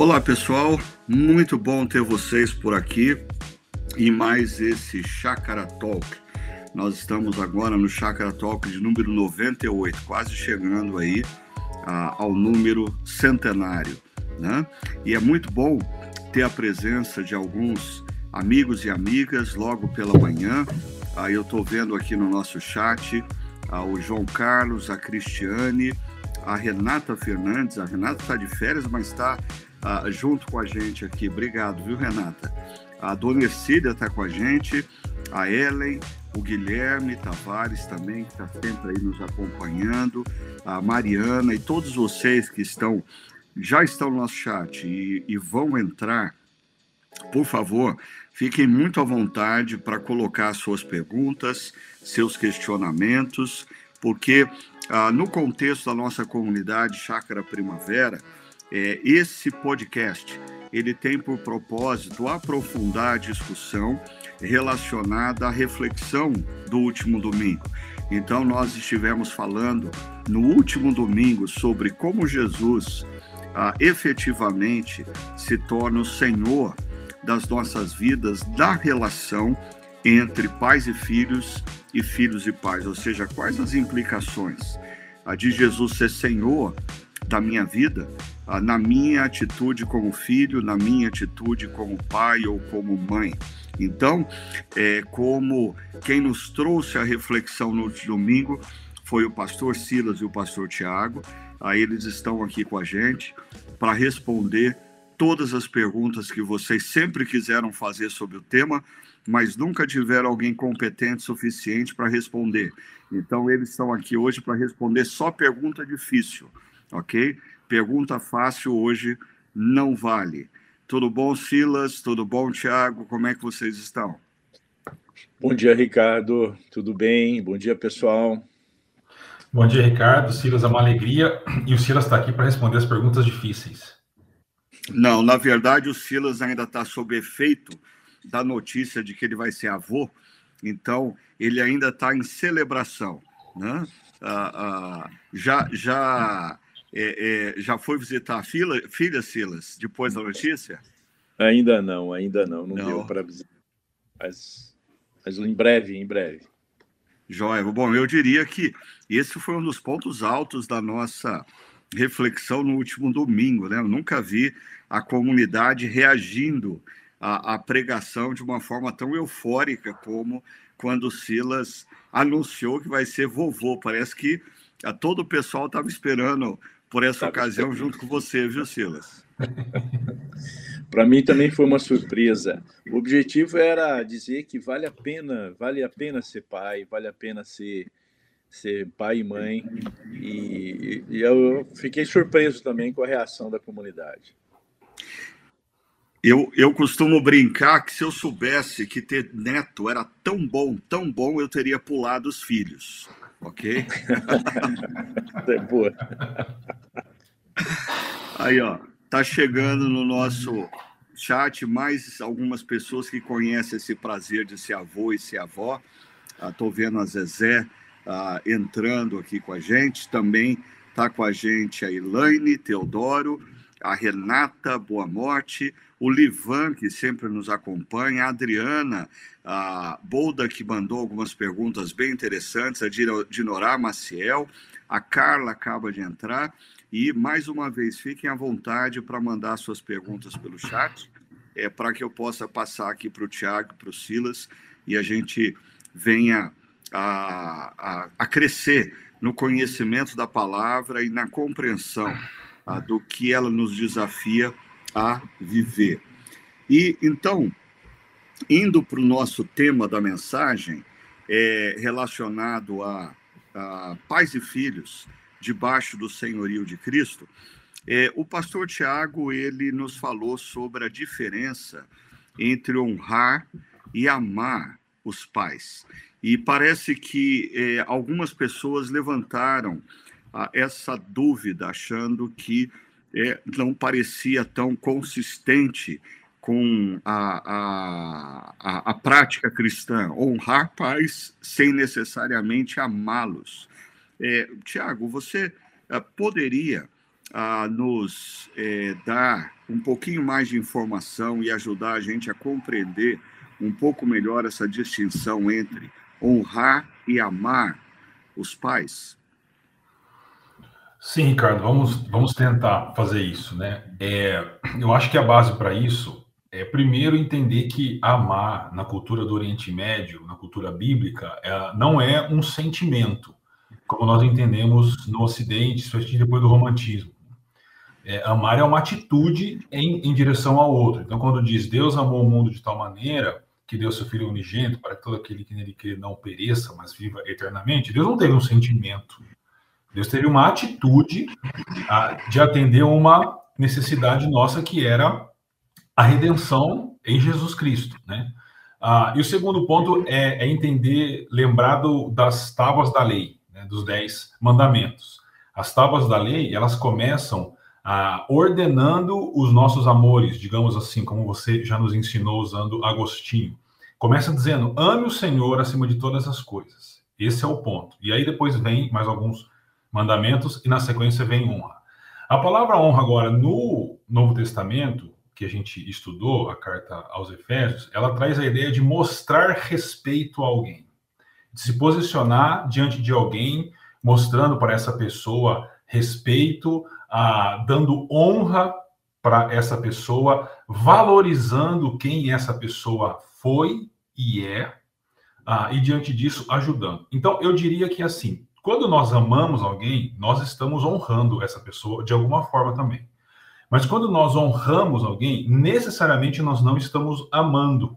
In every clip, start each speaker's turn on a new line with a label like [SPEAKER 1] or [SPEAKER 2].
[SPEAKER 1] Olá, pessoal. Muito bom ter vocês por aqui em mais esse Chácara Talk. Nós estamos agora no Chácara Talk de número 98, quase chegando aí a, ao número centenário, né? E é muito bom ter a presença de alguns amigos e amigas logo pela manhã. Aí eu estou vendo aqui no nosso chat o João Carlos, a Cristiane, a Renata Fernandes. A Renata está de férias, mas está ah, junto com a gente aqui. Obrigado, viu, Renata? A Dona Ercília está com a gente, a Ellen, o Guilherme Tavares também, que está sempre aí nos acompanhando, a Mariana e todos vocês que estão já estão no nosso chat e, e vão entrar, por favor, fiquem muito à vontade para colocar suas perguntas, seus questionamentos, porque ah, no contexto da nossa comunidade Chácara Primavera, é, esse podcast ele tem por propósito aprofundar a discussão relacionada à reflexão do último domingo. Então, nós estivemos falando no último domingo sobre como Jesus ah, efetivamente se torna o Senhor das nossas vidas, da relação entre pais e filhos e filhos e pais, ou seja, quais as implicações a de Jesus ser Senhor da minha vida, na minha atitude como filho, na minha atitude como pai ou como mãe. Então, é, como quem nos trouxe a reflexão no domingo foi o pastor Silas e o pastor Tiago, aí eles estão aqui com a gente para responder todas as perguntas que vocês sempre quiseram fazer sobre o tema, mas nunca tiveram alguém competente suficiente para responder. Então, eles estão aqui hoje para responder só pergunta difícil, ok? Pergunta fácil hoje não vale. Tudo bom, Silas? Tudo bom, Tiago? Como é que vocês estão?
[SPEAKER 2] Bom dia, Ricardo. Tudo bem? Bom dia, pessoal.
[SPEAKER 3] Bom dia, Ricardo. Silas, é uma alegria. E o Silas está aqui para responder as perguntas difíceis.
[SPEAKER 1] Não, na verdade, o Silas ainda está sob efeito da notícia de que ele vai ser avô. Então, ele ainda está em celebração. Né? Ah, ah, já, já é, é, já foi visitar a filha, filha, Silas, depois da notícia?
[SPEAKER 2] Ainda não, ainda não. Não, não. deu para visitar. Mas, mas em breve, em breve.
[SPEAKER 1] Joia. Bom, eu diria que esse foi um dos pontos altos da nossa reflexão no último domingo. Né? Eu nunca vi a comunidade reagindo à, à pregação de uma forma tão eufórica como quando Silas anunciou que vai ser vovô. Parece que todo o pessoal estava esperando por essa ocasião junto com você, viu, Silas?
[SPEAKER 2] Para mim também foi uma surpresa. O objetivo era dizer que vale a pena, vale a pena ser pai, vale a pena ser ser pai e mãe. E, e eu fiquei surpreso também com a reação da comunidade.
[SPEAKER 1] Eu, eu costumo brincar que se eu soubesse que ter neto era tão bom, tão bom, eu teria pulado os filhos ok?
[SPEAKER 2] é boa.
[SPEAKER 1] Aí, ó, tá chegando no nosso chat mais algumas pessoas que conhecem esse prazer de ser avô e ser avó. Estou ah, vendo a Zezé ah, entrando aqui com a gente. Também está com a gente a Elaine Teodoro, a Renata Boa Morte, o Livan, que sempre nos acompanha, a Adriana a Bolda, que mandou algumas perguntas bem interessantes, a Dinorá Maciel, a Carla acaba de entrar, e mais uma vez, fiquem à vontade para mandar suas perguntas pelo chat, é, para que eu possa passar aqui para o Tiago, para o Silas, e a gente venha a, a, a, crescer no conhecimento da palavra e na compreensão a, do que ela nos desafia a viver. E então, indo para o nosso tema da mensagem, é, relacionado a, a, pais e filhos debaixo do senhorio de Cristo, é, o pastor Tiago ele nos falou sobre a diferença entre honrar e amar os pais. E parece que é, algumas pessoas levantaram ah, essa dúvida, achando que é, não parecia tão consistente com a, a, a, prática cristã, honrar pais sem necessariamente amá-los. É, Tiago, você é, poderia ah, nos é, dar um pouquinho mais de informação e ajudar a gente a compreender um pouco melhor essa distinção entre honrar e amar os pais?
[SPEAKER 3] Sim, Ricardo, vamos, vamos tentar fazer isso, né? É, eu acho que a base para isso é primeiro entender que amar na cultura do Oriente Médio, na cultura bíblica, é, não é um sentimento, como nós entendemos no Ocidente, especialmente depois do Romantismo. É, amar é uma atitude em, em direção ao outro. Então, quando diz Deus amou o mundo de tal maneira que deu seu Filho unigênito para que todo aquele que nele crê não pereça, mas viva eternamente, Deus não teve um sentimento Deus teve uma atitude de atender uma necessidade nossa que era a redenção em Jesus Cristo, né? Ah, e o segundo ponto é, é entender, lembrado das tábuas da lei, né, dos dez mandamentos. As tábuas da lei, elas começam ah, ordenando os nossos amores, digamos assim, como você já nos ensinou usando Agostinho. Começa dizendo, ame o Senhor acima de todas as coisas. Esse é o ponto. E aí depois vem mais alguns mandamentos, e na sequência vem honra. A palavra honra agora no Novo Testamento, que a gente estudou, a carta aos Efésios, ela traz a ideia de mostrar respeito a alguém, de se posicionar diante de alguém, mostrando para essa pessoa respeito, ah, dando honra para essa pessoa, valorizando quem essa pessoa foi e é, ah, e diante disso ajudando. Então, eu diria que assim, quando nós amamos alguém, nós estamos honrando essa pessoa de alguma forma também. Mas quando nós honramos alguém, necessariamente nós não estamos amando.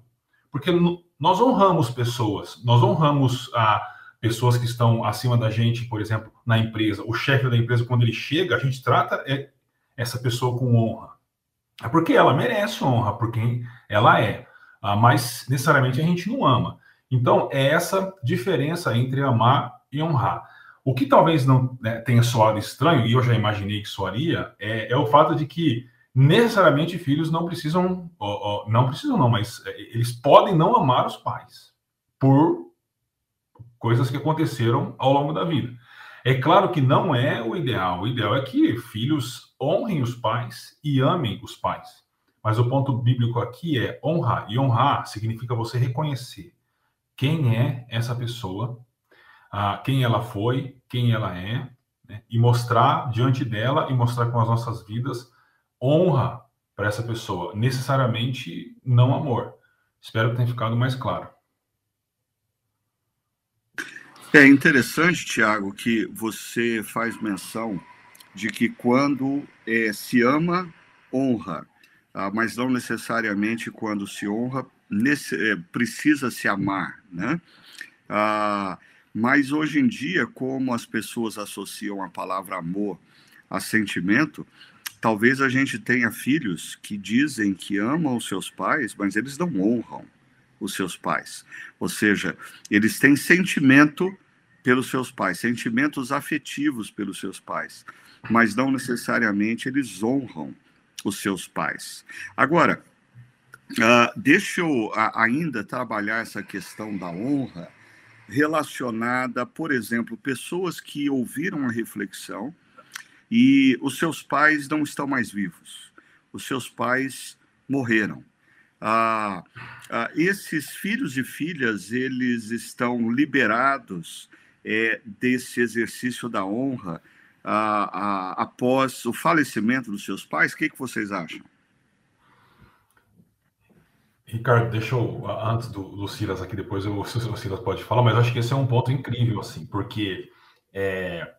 [SPEAKER 3] Porque nós honramos pessoas, nós honramos a ah, pessoas que estão acima da gente, por exemplo, na empresa. O chefe da empresa, quando ele chega, a gente trata é, essa pessoa com honra. É porque ela merece honra, porque ela é. Ah, mas necessariamente a gente não ama. Então, é essa diferença entre amar e honrar. O que talvez não né, tenha soado estranho, e eu já imaginei que soaria, é, é o fato de que necessariamente filhos não precisam, ó, ó, não precisam não, mas é, eles podem não amar os pais por coisas que aconteceram ao longo da vida. É claro que não é o ideal. O ideal é que filhos honrem os pais e amem os pais. Mas o ponto bíblico aqui é honrar. E honrar significa você reconhecer quem é essa pessoa a quem ela foi, quem ela é, né? e mostrar diante dela e mostrar com as nossas vidas honra para essa pessoa, necessariamente não amor. Espero que tenha ficado mais claro.
[SPEAKER 1] É interessante, Tiago, que você faz menção de que quando é, se ama, honra, ah, mas não necessariamente quando se honra, nesse, é, precisa se amar, né? Ah, mas hoje em dia, como as pessoas associam a palavra amor a sentimento, talvez a gente tenha filhos que dizem que amam os seus pais, mas eles não honram os seus pais. Ou seja, eles têm sentimento pelos seus pais, sentimentos afetivos pelos seus pais, mas não necessariamente eles honram os seus pais. Agora, uh, deixa eu ainda trabalhar essa questão da honra relacionada, por exemplo, pessoas que ouviram a reflexão e os seus pais não estão mais vivos, os seus pais morreram. Ah, ah, esses filhos e filhas eles estão liberados é, desse exercício da honra ah, ah após o falecimento dos seus pais. O que, que vocês acham?
[SPEAKER 3] Ricardo, deixa eu, antes do, do Silas aqui, depois eu, o Silas pode falar, mas acho que esse é um ponto incrível, assim, porque é,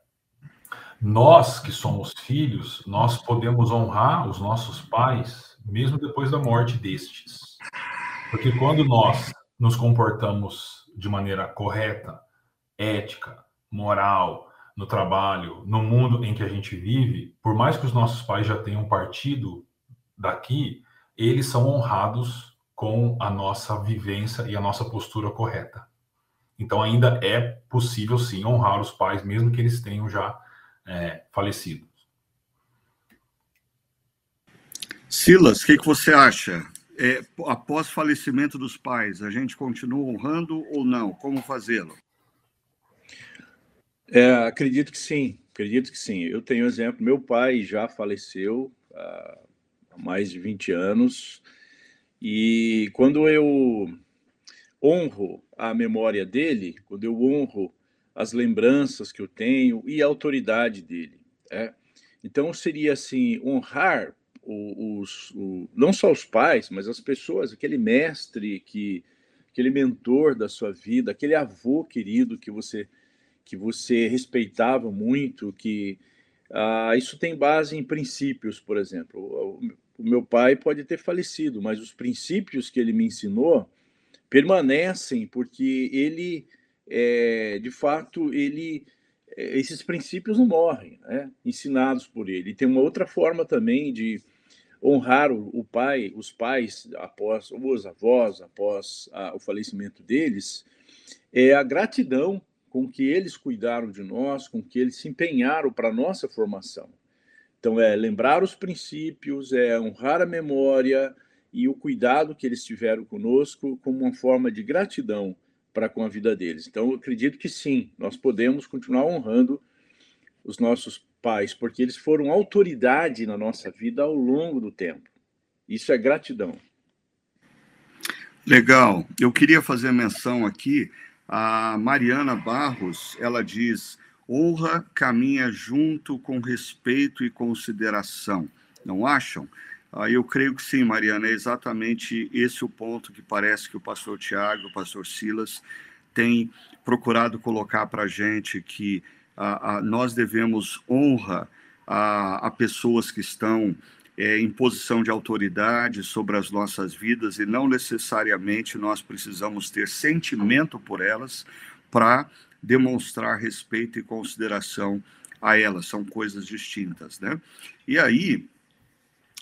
[SPEAKER 3] nós que somos filhos, nós podemos honrar os nossos pais mesmo depois da morte destes. Porque quando nós nos comportamos de maneira correta, ética, moral, no trabalho, no mundo em que a gente vive, por mais que os nossos pais já tenham partido daqui, eles são honrados com a nossa vivência e a nossa postura correta. Então, ainda é possível, sim, honrar os pais, mesmo que eles tenham já é, falecido.
[SPEAKER 1] Silas, o que, que, você acha? É, após falecimento dos pais, a gente continua honrando ou não? Como fazê-lo?
[SPEAKER 2] É, acredito que sim, acredito que sim. Eu tenho exemplo, meu pai já faleceu há, há mais de 20 anos. E quando eu honro a memória dele, quando eu honro as lembranças que eu tenho e a autoridade dele, é? então seria assim honrar os, o, não só os pais, mas as pessoas, aquele mestre que aquele mentor da sua vida, aquele avô querido que você que você respeitava muito, que ah, isso tem base em princípios, por exemplo. O, meu pai pode ter falecido, mas os princípios que ele me ensinou permanecem porque ele, é, de fato, ele é, esses princípios não morrem, né? ensinados por ele. E tem uma outra forma também de honrar o, pai, os pais após os avós, após a, o falecimento deles, é a gratidão com que eles cuidaram de nós, com que eles se empenharam para nossa formação. Então, é lembrar os princípios, é honrar a memória e o cuidado que eles tiveram conosco como uma forma de gratidão para com a vida deles. Então, eu acredito que sim, nós podemos continuar honrando os nossos pais, porque eles foram autoridade na nossa vida ao longo do tempo. Isso é gratidão.
[SPEAKER 1] Legal. Eu queria fazer menção aqui a Mariana Barros, ela diz: honra caminha junto com respeito e consideração. Não acham? Ah, eu creio que sim, Mariana, é exatamente esse o ponto que parece que o pastor Tiago, o pastor Silas, tem procurado colocar para a gente que nós devemos honra a, a pessoas que estão é, em posição de autoridade sobre as nossas vidas e não necessariamente nós precisamos ter sentimento por elas para demonstrar respeito e consideração a elas, são coisas distintas, né? E aí,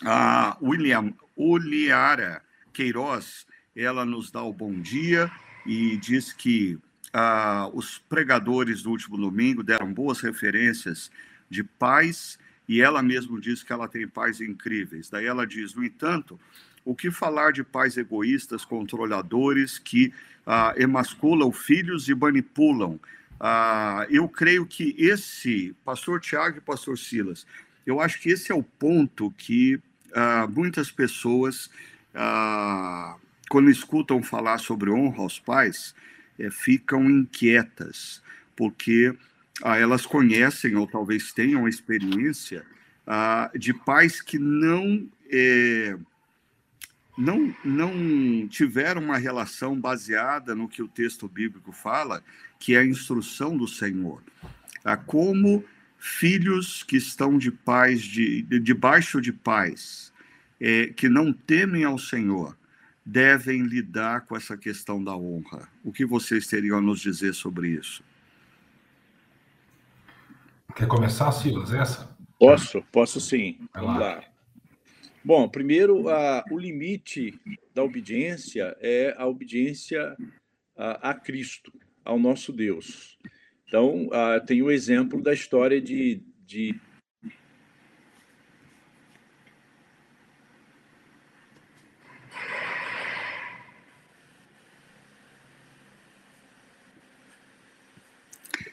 [SPEAKER 1] a William Uliara Queiroz, ela nos dá o bom dia e diz que ah, os pregadores do último domingo deram boas referências de paz e ela mesma diz que ela tem pais incríveis. Daí ela diz, no entanto, o que falar de pais egoístas, controladores, que ah, emasculam filhos e manipulam? Ah, eu creio que esse, pastor Tiago e pastor Silas, eu acho que esse é o ponto que ah, muitas pessoas, ah, quando escutam falar sobre honra aos pais, é, ficam inquietas, porque ah, elas conhecem ou talvez tenham experiência ah, de pais que não, é, não, não tiveram uma relação baseada no que o texto bíblico fala, que é a instrução do Senhor. Ah, como filhos que estão de pais de, de debaixo de pais é, que não temem ao Senhor devem lidar com essa questão da honra. O que vocês teriam a nos dizer sobre isso?
[SPEAKER 3] Quer começar, Silas, essa?
[SPEAKER 2] Posso, posso sim. Vai Vamos lá. Bom, primeiro, a, o limite da obediência é a obediência a, a Cristo, ao nosso Deus. Então, a, tem o exemplo da história de, de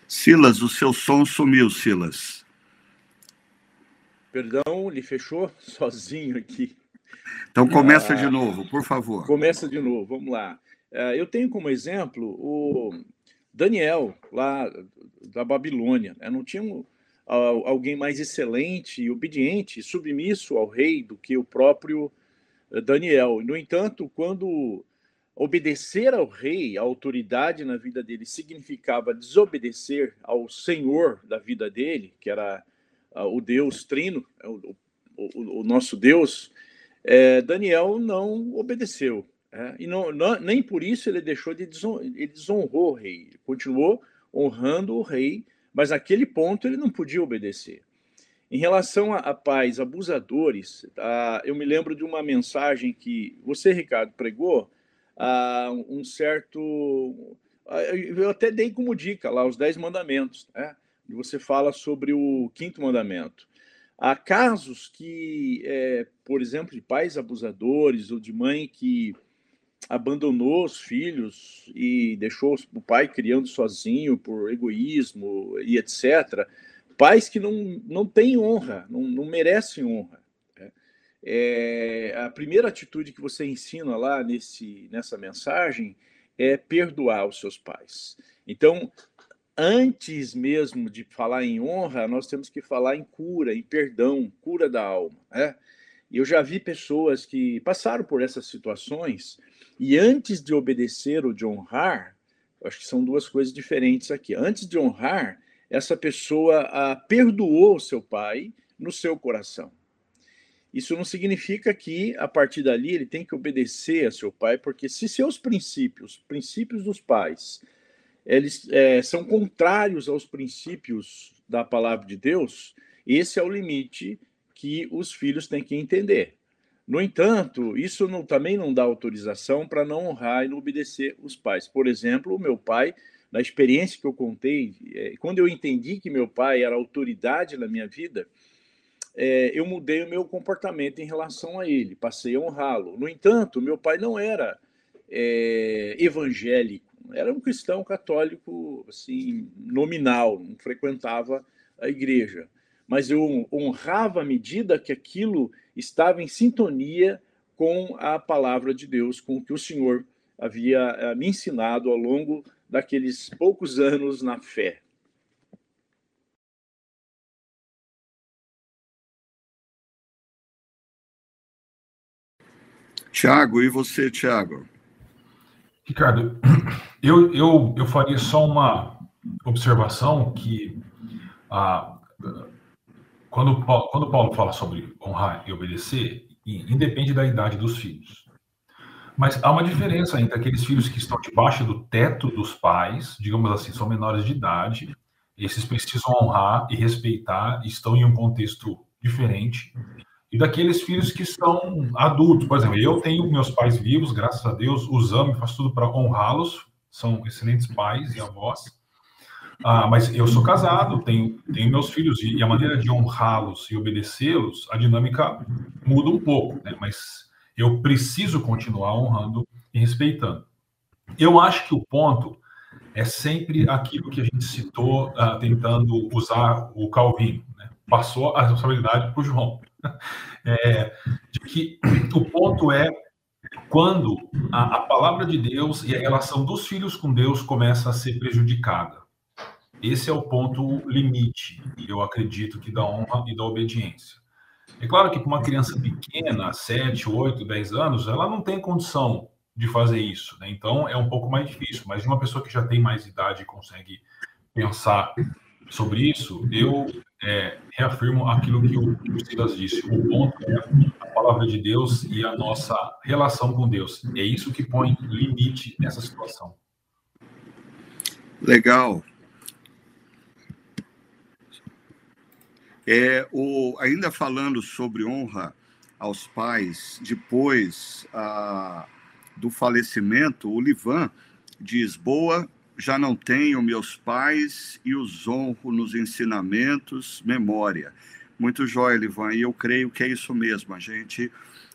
[SPEAKER 1] Silas, o seu som sumiu, Silas.
[SPEAKER 2] Perdão, ele fechou sozinho aqui.
[SPEAKER 1] Então começa ah, de novo, por favor.
[SPEAKER 2] Começa de novo, vamos lá. Ah, eu tenho como exemplo o Daniel, lá da Babilônia. Né? Não tinha alguém mais excelente, obediente, submisso ao rei do que o próprio eh, Daniel. No entanto, quando obedecer ao rei, a autoridade na vida dele, significava desobedecer ao senhor da vida dele, que era o Deus Trino, é o, o, o nosso Deus, é, Daniel não obedeceu. É, e não, não, nem por isso ele deixou de desonrar, ele desonrou o rei, ele continuou honrando o rei, mas naquele ponto ele não podia obedecer. Em relação a, a pais abusadores, uh, eu me lembro de uma mensagem que você, Ricardo, pregou, uh, um certo. Eu até dei como dica lá os Dez Mandamentos, né? E você fala sobre o quinto mandamento. Há casos que, é, por exemplo, de pais abusadores ou de mãe que abandonou os filhos e deixou o pai criando sozinho por egoísmo e etc. Pais que não, não têm honra, não, não merecem honra. Né? é, a primeira atitude que você ensina lá nesse, nessa mensagem é perdoar os seus pais. Então, antes mesmo de falar em honra, nós temos que falar em cura, em perdão, cura da alma. Né? Eu já vi pessoas que passaram por essas situações e antes de obedecer ou de honrar, acho que são duas coisas diferentes aqui. Antes de honrar, essa pessoa a, perdoou seu pai no seu coração. Isso não significa que, a partir dali, ele tem que obedecer a seu pai, porque se seus princípios, princípios dos pais, eles é, são contrários aos princípios da palavra de Deus, esse é o limite que os filhos têm que entender. No entanto, isso não, também não dá autorização para não honrar e não obedecer os pais. Por exemplo, o meu pai, na experiência que eu contei, é, quando eu entendi que meu pai era autoridade na minha vida, é, eu mudei o meu comportamento em relação a ele, passei a honrá-lo. No entanto, meu pai não era é, evangélico, era um cristão católico assim nominal, não frequentava a igreja, mas eu honrava à medida que aquilo estava em sintonia com a palavra de Deus, com o que o Senhor havia eh, me ensinado ao longo daqueles poucos anos na fé.
[SPEAKER 1] Tiago, e você, Tiago?
[SPEAKER 3] Ricardo, eu, eu, eu faria só uma observação que ah, quando, quando Paulo fala sobre honrar e obedecer, independe da idade dos filhos. Mas há uma diferença entre aqueles filhos que estão debaixo do teto dos pais, digamos assim, são menores de idade, esses precisam honrar e respeitar, estão em um contexto diferente, e daqueles filhos que são adultos. Por exemplo, eu tenho meus pais vivos, graças a Deus, os amo e faço tudo para honrá-los, são excelentes pais e avós. Ah, mas eu sou casado, tenho, tenho meus filhos, e, a maneira de honrá-los e obedecê-los, a dinâmica muda um pouco, né? mas eu preciso continuar honrando e respeitando. Eu acho que o ponto é sempre aquilo que a gente citou, ah, tentando usar o Calvino. Né? Passou a responsabilidade para o João. É, de que o ponto é quando a, a palavra de Deus e a relação dos filhos com Deus começa a ser prejudicada. Esse é o ponto limite, eu acredito, que da honra e da obediência. É claro que para uma criança pequena, 7, 8, 10 anos, ela não tem condição de fazer isso, né? Então é um pouco mais difícil, mas de uma pessoa que já tem mais idade e consegue pensar sobre isso, eu é, reafirmo aquilo que o, que Silas disse. O ponto é a palavra de Deus e a nossa relação com Deus. É isso que põe limite nessa situação.
[SPEAKER 1] Legal. É, o, ainda falando sobre honra aos pais, depois a, do falecimento, o Livan diz: Boa, já não tenho meus pais e os honro nos ensinamentos, memória. Muito jóia, Livan, e eu creio que é isso mesmo. A gente,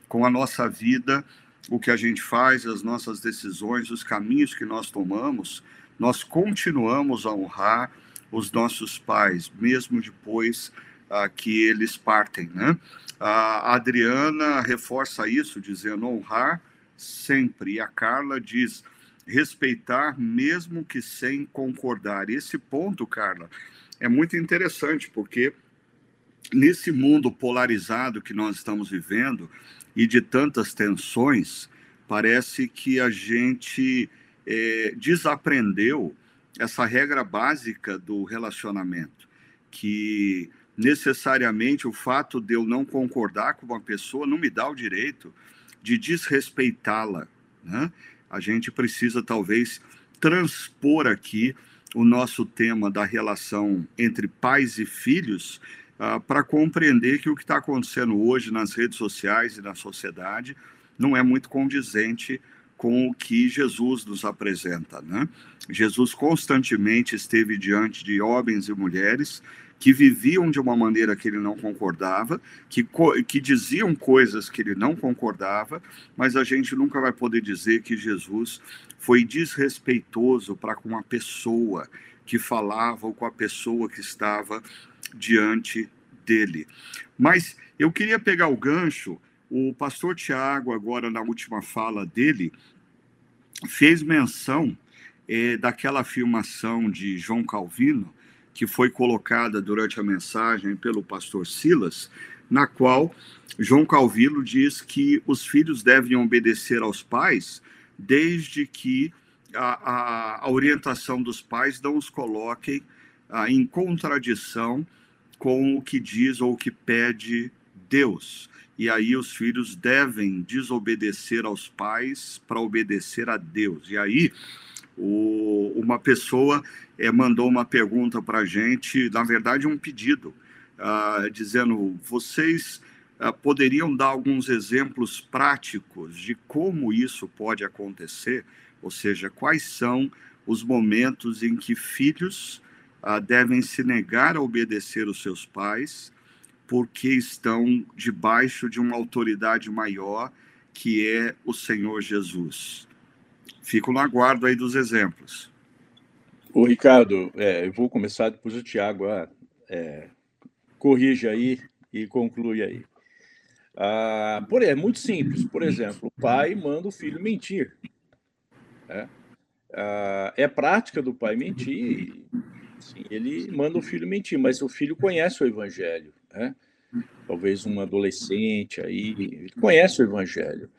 [SPEAKER 1] com a nossa vida, o que a gente faz, as nossas decisões, os caminhos que nós tomamos, nós continuamos a honrar os nossos pais, mesmo depois ah, que eles partem. Né? A Adriana reforça isso, dizendo honrar sempre. E a Carla diz respeitar, mesmo que sem concordar. Esse ponto, Carla, é muito interessante, porque nesse mundo polarizado que nós estamos vivendo e de tantas tensões, parece que a gente é, desaprendeu essa regra básica do relacionamento, que necessariamente o fato de eu não concordar com uma pessoa não me dá o direito de desrespeitá-la. Né? A gente precisa talvez transpor aqui o nosso tema da relação entre pais e filhos uh, para compreender que o que está acontecendo hoje nas redes sociais e na sociedade não é muito condizente com o que Jesus nos apresenta. Né? Jesus constantemente esteve diante de homens e mulheres que viviam de uma maneira que ele não concordava, que, que diziam coisas que ele não concordava, mas a gente nunca vai poder dizer que Jesus foi desrespeitoso para com a pessoa que falava ou com a pessoa que estava diante dele. Mas eu queria pegar o gancho o pastor Tiago, agora na última fala dele, fez menção é, daquela afirmação de João Calvino, que foi colocada durante a mensagem pelo pastor Silas, na qual João Calvino diz que os filhos devem obedecer aos pais desde que a, a, a orientação dos pais não os coloquem ah, em contradição com o que diz ou o que pede Deus. E aí os filhos devem desobedecer aos pais para obedecer a Deus. E aí o, uma pessoa é, mandou uma pergunta para a gente, na verdade um pedido, uh, dizendo: vocês uh, poderiam dar alguns exemplos práticos de como isso pode acontecer? Ou seja, quais são os momentos em que filhos uh, devem se negar a obedecer os seus pais porque estão debaixo de uma autoridade maior que é o Senhor Jesus. Fico no aguardo aí dos exemplos.
[SPEAKER 2] O Ricardo, é, eu vou começar depois o Tiago ah, é, corrige aí e conclui aí. Ah, é muito simples. Por exemplo, o pai manda o filho mentir. Né? Ah, é prática do pai mentir. Sim, ele manda o filho mentir, mas o filho conhece o evangelho né? talvez um adolescente aí, ele conhece o Evangelho.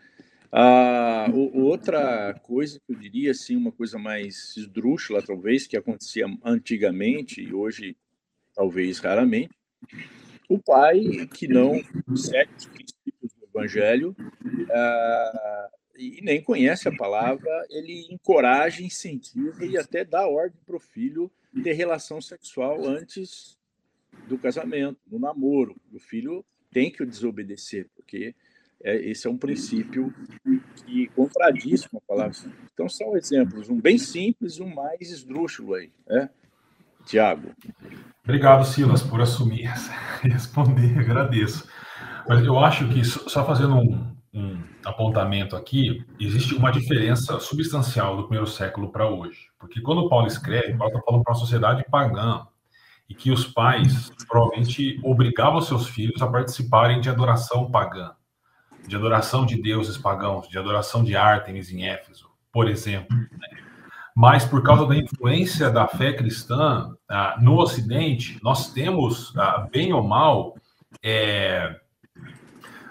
[SPEAKER 2] Ah, outra coisa que eu diria, assim, uma coisa mais esdrúxula, talvez, que acontecia antigamente e hoje talvez raramente, o pai que não segue os princípios do Evangelho ah, e nem conhece a palavra, ele encoraja, incentiva e até dá ordem para o filho ter relação sexual antes do casamento, no namoro. O filho tem que desobedecer, porque é, esse é um princípio que contradiz com a palavra. Então, são exemplos, um bem simples e um mais esdrúxulo aí, né? Tiago.
[SPEAKER 3] Obrigado, Silas, por assumir responder, agradeço. Mas eu acho que, só fazendo um, um apontamento aqui, existe uma diferença substancial do primeiro século para hoje. Porque quando Paulo escreve, Paulo está falando para uma sociedade pagã, e que os pais provavelmente obrigavam seus filhos a participarem de adoração pagã, de adoração de deuses pagãos, de adoração de Ártemis em Éfeso, por exemplo. Né? Mas por causa da influência da fé cristã ah, no Ocidente, nós temos, ah, bem ou mal, é,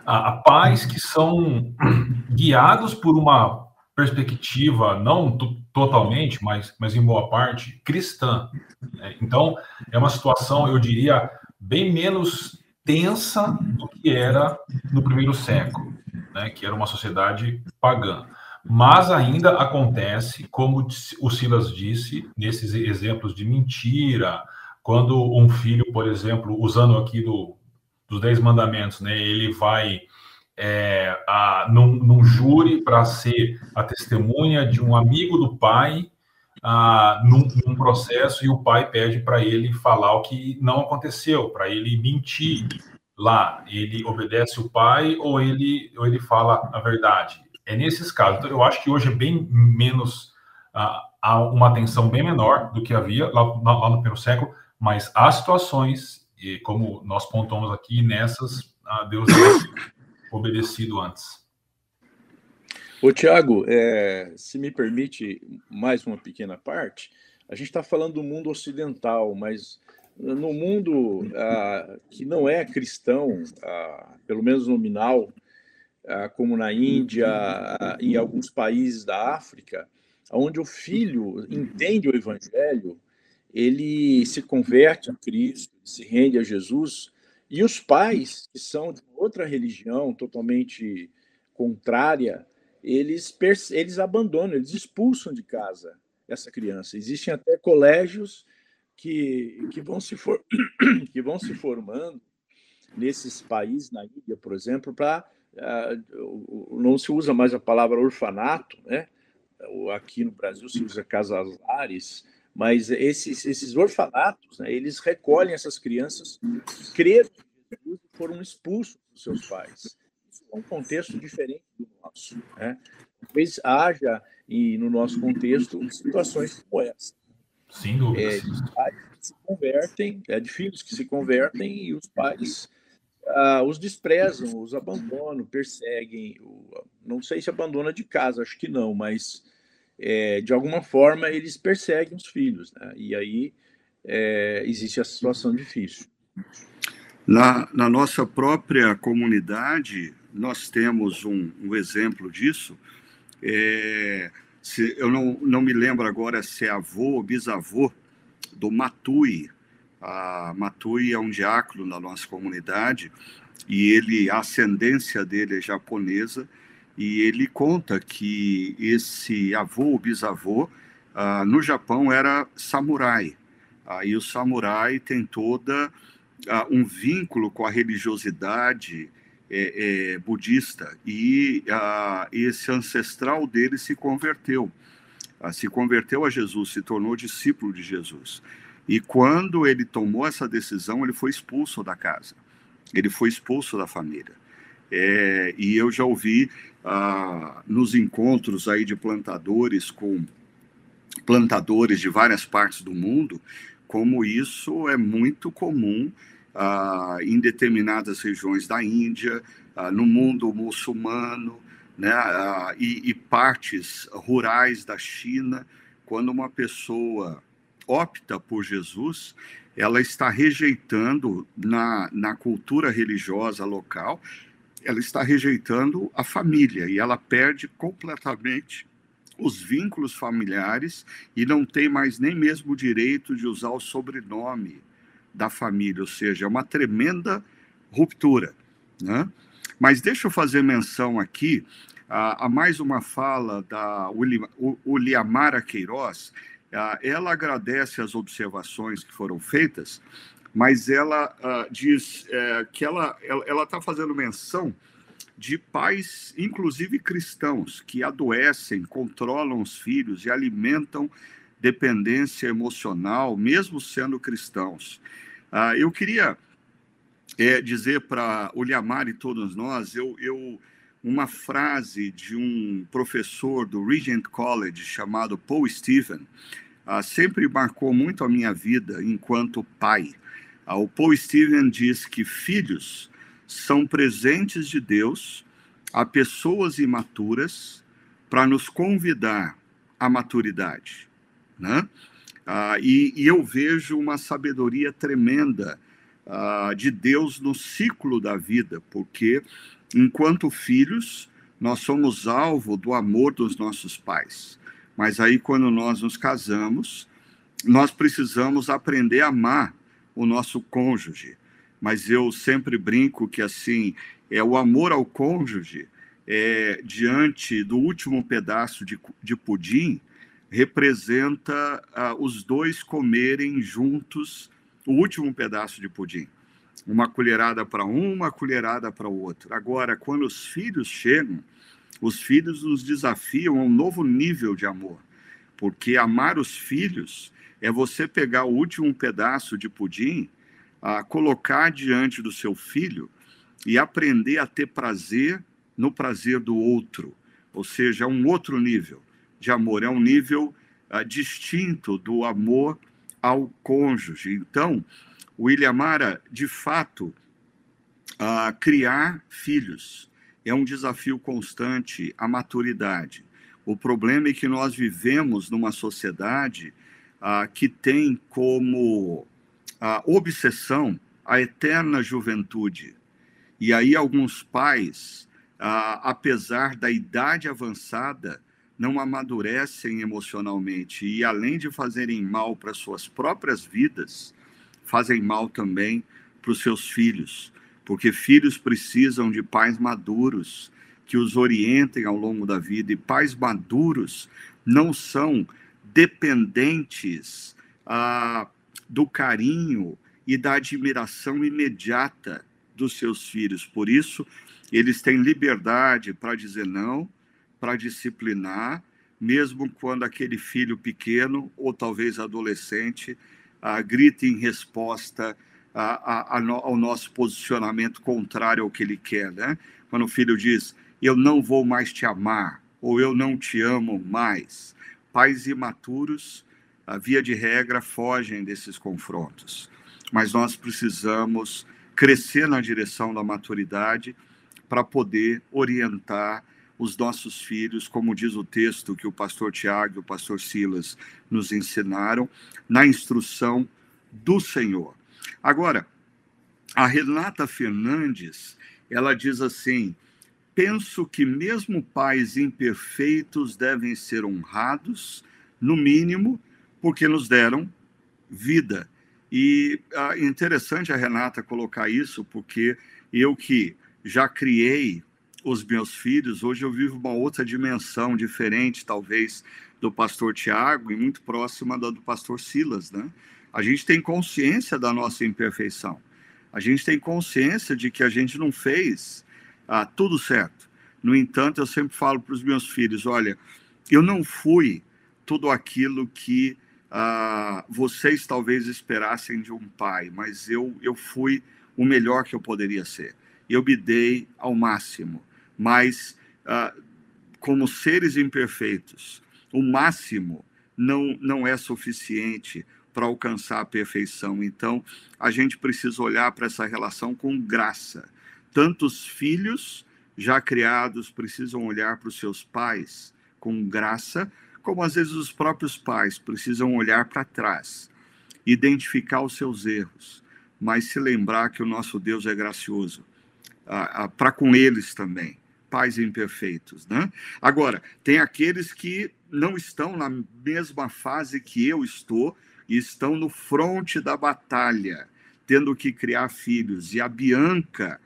[SPEAKER 3] a, a pais que são guiados por uma perspectiva, não totalmente, mas, mas em boa parte, cristã. Né? Então, é uma situação, eu diria, bem menos tensa do que era no primeiro século, né? que era uma sociedade pagã. Mas ainda acontece, como o Silas disse, nesses exemplos de mentira, quando um filho, por exemplo, usando aqui do, dos Dez Mandamentos, né, ele vai é, a, num, num júri para ser a testemunha de um amigo do pai a, num, num processo e o pai pede para ele falar o que não aconteceu, para ele mentir lá. Ele obedece o pai ou ele, ou ele fala a verdade. É nesses casos. Então, eu acho que hoje é bem menos. há uma atenção bem menor do que havia lá, lá no primeiro século, mas há situações, e como nós pontamos aqui, nessas, Deus obedecido antes.
[SPEAKER 2] Ô, Tiago, é, se me permite mais uma pequena parte, a gente está falando do mundo ocidental, mas no mundo ah, que não é cristão, ah, pelo menos nominal, ah, como na Índia e alguns países da África, onde o filho entende o evangelho, ele se converte a Cristo, se rende a Jesus, e os pais, que são de outra religião totalmente contrária, eles, eles abandonam, eles expulsam de casa essa criança. Existem até colégios que, que, vão, se for, que vão se formando nesses países, na Índia, por exemplo, para. Uh, não se usa mais a palavra orfanato, né? Aqui no Brasil se usa casalares, mas esses, esses orfanatos, né, eles recolhem essas crianças que creram em Jesus e foram expulsos dos seus pais. Um contexto diferente do nosso. Né? Talvez haja, e no nosso contexto, situações como essa.
[SPEAKER 3] Sem dúvida.
[SPEAKER 2] É, de pais que se convertem, é de filhos que se convertem e os pais ah, os desprezam, os abandonam, perseguem. Não sei se abandona de casa, acho que não, mas é, de alguma forma eles perseguem os filhos, né? E aí é, existe a situação difícil.
[SPEAKER 1] Na, na, nossa própria comunidade, nós temos um, um exemplo disso. É, se, eu não, não me lembro agora se é avô ou bisavô do Matui. A Matui é um diácono na nossa comunidade e ele, a ascendência dele é japonesa e ele conta que esse avô ou bisavô ah, no Japão era samurai. Aí o samurai tem toda uh, um vínculo com a religiosidade é, é, budista e uh, esse ancestral dele se converteu, uh, se converteu a Jesus, se tornou discípulo de Jesus. E quando ele tomou essa decisão, ele foi expulso da casa, ele foi expulso da família. É, e eu já ouvi nos encontros aí de plantadores com plantadores de várias partes do mundo, como isso é muito comum ah, em determinadas regiões da Índia, ah, no mundo muçulmano, né, ah, e, e, partes rurais da China, quando uma pessoa opta por Jesus, ela está rejeitando na, na cultura religiosa local, ela está rejeitando a família e ela perde completamente os vínculos familiares e não tem mais nem mesmo o direito de usar o sobrenome da família, ou seja, é uma tremenda ruptura. Né? Mas deixa eu fazer menção aqui a, a mais uma fala da Uliamara Queiroz. A, ela agradece as observações que foram feitas, mas ela a, diz é, que ela está fazendo menção de pais, inclusive cristãos, que adoecem, controlam os filhos e alimentam dependência emocional, mesmo sendo cristãos. Ah, eu queria é, dizer para o Liamar e todos nós, eu, eu, uma frase de um professor do Regent College chamado Paul Stephen, ah, sempre marcou muito a minha vida enquanto pai. Ah, o Paul Stephen diz que filhos são presentes de Deus a pessoas imaturas para nos convidar à maturidade. Né? Ah, e, e, eu vejo uma sabedoria tremenda ah, de Deus no ciclo da vida, porque enquanto filhos, nós somos alvo do amor dos nossos pais. Mas aí, quando nós nos casamos, nós precisamos aprender a amar o nosso cônjuge, mas eu sempre brinco que assim é o amor ao cônjuge é, diante do último pedaço de, de pudim representa ah, os dois comerem juntos o último pedaço de pudim. Uma colherada para um, uma colherada para o outro. Agora, quando os filhos chegam, os filhos nos desafiam a um novo nível de amor, porque amar os filhos é você pegar o último pedaço de pudim colocar diante do seu filho e aprender a ter prazer no prazer do outro, ou seja, é um outro nível de amor, é um nível uh, distinto do amor ao cônjuge. Então, o Ilhamara, de fato, uh, criar filhos é um desafio constante à maturidade. O problema é que nós vivemos numa sociedade uh, que tem como obsessão, a eterna juventude. E aí alguns pais, apesar da idade avançada, não amadurecem emocionalmente e além de fazerem mal para suas próprias vidas, fazem mal também para os seus filhos, porque filhos precisam de pais maduros que os orientem ao longo da vida e pais maduros não são dependentes ah, do carinho e da admiração imediata dos seus filhos. Por isso, eles têm liberdade para dizer não, para disciplinar, mesmo quando aquele filho pequeno ou talvez adolescente ah, grita em resposta a, a, a, ao nosso posicionamento contrário ao que ele quer. Né? Quando o filho diz, eu não vou mais te amar, ou eu não te amo mais. Pais imaturos a via de regra, fogem desses confrontos. Mas nós precisamos crescer na direção da maturidade para poder orientar os nossos filhos, como diz o texto que o pastor Tiago e o pastor Silas nos ensinaram, na instrução do Senhor. Agora, a Renata Fernandes, ela diz assim: penso que mesmo pais imperfeitos devem ser honrados, no mínimo, porque nos deram vida. E é interessante a Renata colocar isso, porque eu que já criei os meus filhos, hoje eu vivo uma outra dimensão diferente, talvez, do pastor Tiago e muito próxima da do pastor Silas, né? A gente tem consciência da nossa imperfeição. A gente tem consciência de que a gente não fez ah, tudo certo. No entanto, eu sempre falo para os meus filhos: olha, eu não fui tudo aquilo que ah, vocês talvez esperassem de um pai, mas eu, eu fui o melhor que eu poderia ser. Eu me dei ao máximo, mas ah, como seres imperfeitos, o máximo não, não é suficiente para alcançar a perfeição. Então, a gente precisa olhar para essa relação com graça. Tantos filhos já criados precisam olhar para os seus pais com graça, como às vezes os próprios pais precisam olhar para trás, identificar os seus erros, mas se lembrar que o nosso Deus é gracioso, ah, ah, para com eles também, pais imperfeitos, né? Agora, tem aqueles que não estão na mesma fase que eu estou e estão no fronte da batalha, tendo que criar filhos. E a Bianca,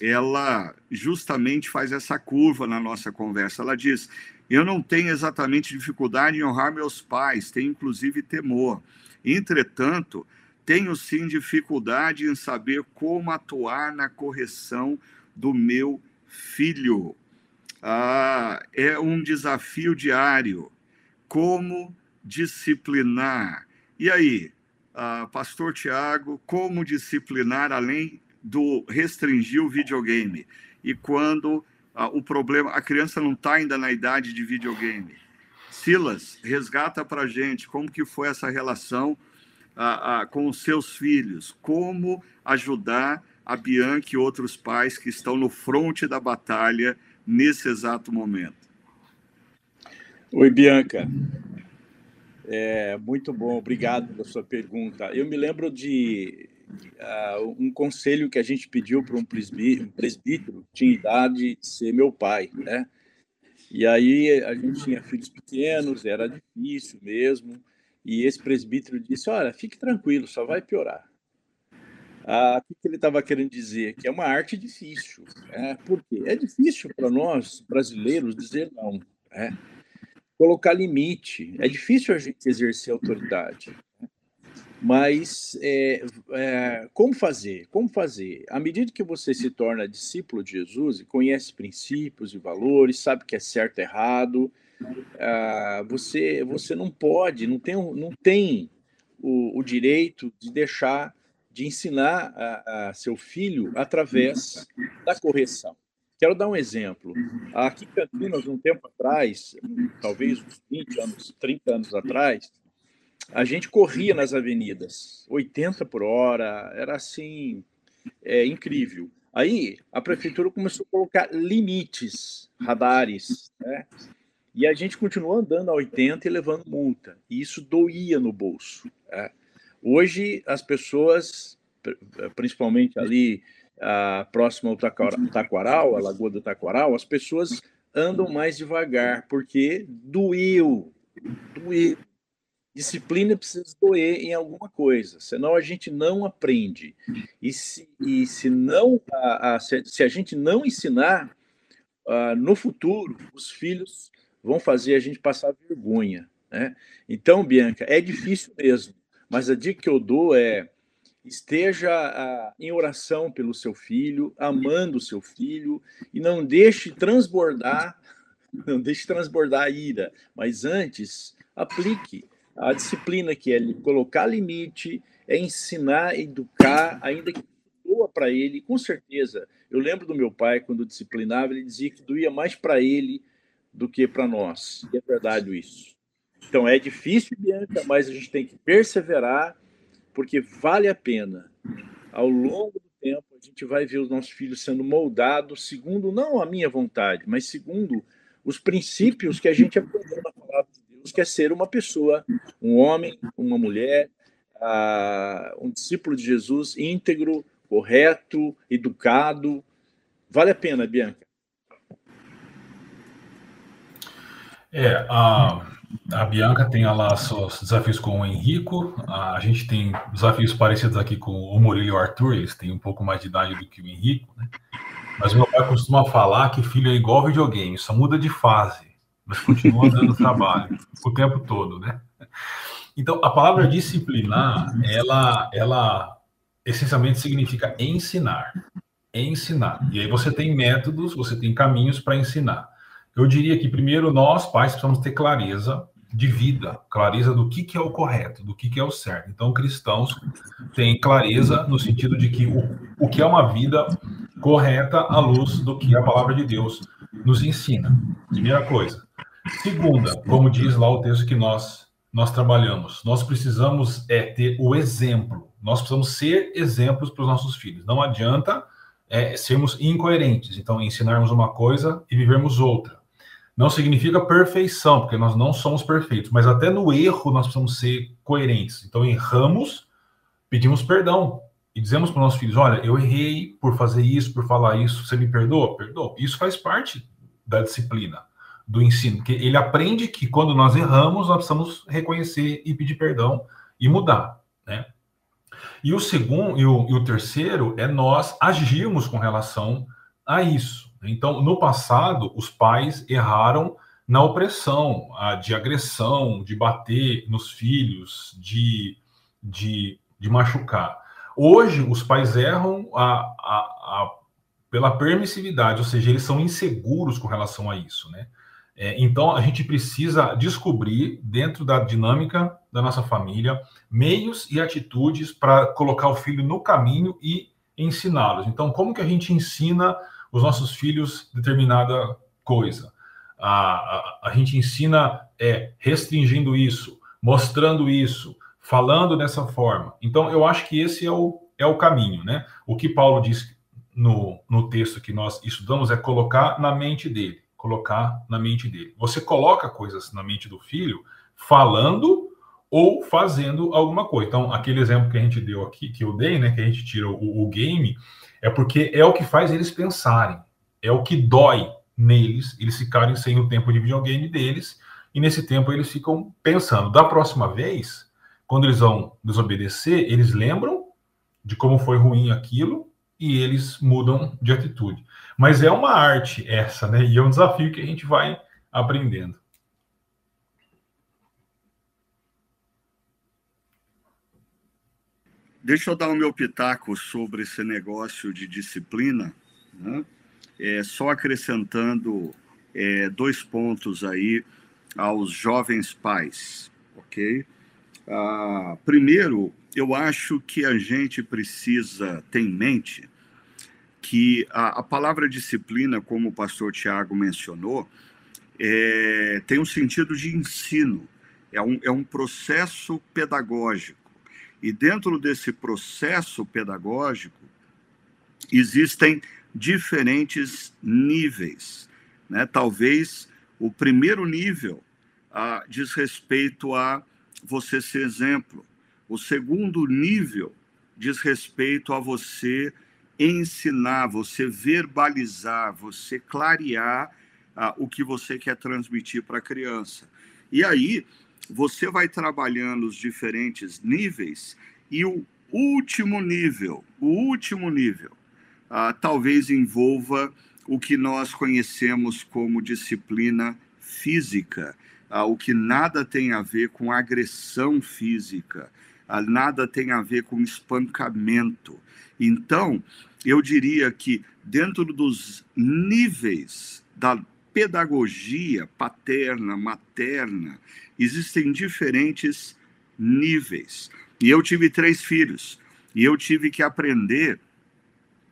[SPEAKER 1] ela justamente faz essa curva na nossa conversa. Ela diz: eu não tenho exatamente dificuldade em honrar meus pais, tenho inclusive temor. Entretanto, tenho sim dificuldade em saber como atuar na correção do meu filho. Ah, é um desafio diário. Como disciplinar? E aí, ah, Pastor Tiago, como disciplinar além do restringir o videogame? E quando ah, o problema, a criança não está ainda na idade de videogame. Silas, resgata para gente como que foi essa relação ah, ah, com os seus filhos, como ajudar a Bianca e outros pais que estão no fronte da batalha nesse exato momento.
[SPEAKER 2] Oi, Bianca. É, muito bom, obrigado pela sua pergunta. Eu me lembro de uh, um conselho que a gente pediu para um presbítero, que tinha idade de ser meu pai, né? E aí a gente tinha filhos pequenos, era difícil mesmo. E esse presbítero disse: Olha, fique tranquilo, só vai piorar. Ah, o que ele estava querendo dizer? Que é uma arte difícil. Né? Por quê? É difícil para nós, brasileiros, dizer não. Né? Colocar limite. É difícil a gente exercer autoridade. Mas é, é, como fazer? Como fazer? À medida que você se torna discípulo de Jesus e conhece princípios e valores, sabe que é certo e errado, ah, você, você não pode, não tem, não tem o, o direito de deixar de ensinar a, a seu filho através da correção. Quero dar um exemplo. Aqui em Campinas, um tempo atrás, talvez uns 20 anos, 30 anos atrás, a gente corria nas avenidas, 80 por hora, era assim, é incrível. Aí a prefeitura começou a colocar limites, radares, né? E a gente continuou andando a 80 e levando multa. E isso doía no bolso. Né? Hoje as pessoas, principalmente ali a, próximo ao Taquaral, a Lagoa do Taquaral, as pessoas andam mais devagar, porque doeu, doeu, disciplina precisa doer em alguma coisa, senão a gente não aprende. E se, e se não a, a, se a gente não ensinar, uh, no futuro os filhos vão fazer a gente passar vergonha. Né? Então, Bianca, é difícil mesmo, mas a dica que eu dou é esteja uh, em oração pelo seu filho, amando o seu filho, e não deixe transbordar, não deixe transbordar a ira, mas antes aplique a disciplina que é colocar limite, é ensinar, educar, ainda que doa para ele, com certeza. Eu lembro do meu pai, quando disciplinava, ele dizia que doía mais para ele do que para nós. E é verdade isso. Então é difícil, Bianca, mas a gente tem que perseverar, porque vale a pena. Ao longo do tempo, a gente vai ver os nossos filhos sendo moldados segundo não a minha vontade, mas segundo os princípios que a gente aprendeu na palavra de Deus, que é ser uma pessoa, um homem, uma mulher, uh, um discípulo de Jesus íntegro, correto, educado. Vale a pena, Bianca?
[SPEAKER 3] É, a, a Bianca tem lá seus desafios com o Henrico, a gente tem desafios parecidos aqui com o Murilo e o Arthur, eles têm um pouco mais de idade do que o Henrico, né? Mas meu pai costuma falar que filho é igual videogame, só muda de fase, mas continua dando trabalho o tempo todo, né? Então, a palavra disciplinar, ela, ela essencialmente significa ensinar. Ensinar. E aí você tem métodos, você tem caminhos para ensinar. Eu diria que primeiro nós, pais, precisamos ter clareza de vida, clareza do que, que é o correto, do que, que é o certo. Então, cristãos têm clareza no sentido de que o, o que é uma vida correta à luz do que a palavra de Deus nos ensina. Primeira coisa. Segunda, como diz lá o texto que nós nós trabalhamos, nós precisamos é ter o exemplo. Nós precisamos ser exemplos para os nossos filhos. Não adianta é, sermos incoerentes. Então, ensinarmos uma coisa e vivermos outra. Não significa perfeição, porque nós não somos perfeitos, mas até no erro nós precisamos ser coerentes. Então, erramos, pedimos perdão e dizemos para os nossos filhos: olha, eu errei por fazer isso, por falar isso, você me perdoa? Perdoa. Isso faz parte da disciplina, do ensino, que ele aprende que quando nós erramos, nós precisamos reconhecer e pedir perdão e mudar, né? E o segundo e o, e o terceiro é nós agirmos com relação a isso. Então, no passado, os pais erraram na opressão, de agressão, de bater nos filhos, de, de, de machucar. Hoje, os pais erram a, a, a, pela permissividade, ou seja, eles são inseguros com relação a isso, né? É, então, a gente precisa descobrir, dentro da dinâmica da nossa família, meios e atitudes para colocar o filho no caminho e ensiná-los. Então, como que a gente ensina os nossos filhos determinada coisa. A, a, a gente ensina é, restringindo isso, mostrando isso, falando dessa forma. Então, eu acho que esse é o, é o caminho, né? O que Paulo diz no, no texto que nós estudamos é colocar na mente dele, colocar na mente dele. Você coloca coisas na mente do filho falando ou fazendo alguma coisa. Então, aquele exemplo que a gente deu aqui, que eu dei, né, que a gente tira o, o game, é porque é o que faz eles pensarem, é o que dói neles, eles ficarem sem o tempo de videogame deles, e nesse tempo eles ficam pensando. Da próxima vez, quando eles vão desobedecer, eles lembram de como foi ruim aquilo e eles mudam de atitude. Mas é uma arte essa, né? E é um desafio que a gente vai aprendendo.
[SPEAKER 1] Deixa eu dar o meu pitaco sobre esse negócio de disciplina, né? é, só acrescentando é, dois pontos aí aos jovens pais, ok? Ah, primeiro, eu acho que a gente precisa ter em mente que a, a palavra disciplina, como o pastor Tiago mencionou, é, tem um sentido de ensino, é um, é um processo pedagógico. E dentro desse processo pedagógico, existem diferentes níveis. Né? Talvez o primeiro nível ah, diz respeito a você ser exemplo. O segundo nível diz respeito a você ensinar, você verbalizar, você clarear ah, o que você quer transmitir para a criança. E aí, você vai trabalhando os diferentes níveis e o último nível, o último nível, ah, talvez envolva o que nós conhecemos como disciplina física, ah, o que nada tem a ver com agressão física, ah, nada tem a ver com espancamento. Então, eu diria que dentro dos níveis da pedagogia paterna, materna, existem diferentes níveis. E eu tive três filhos, e eu tive que aprender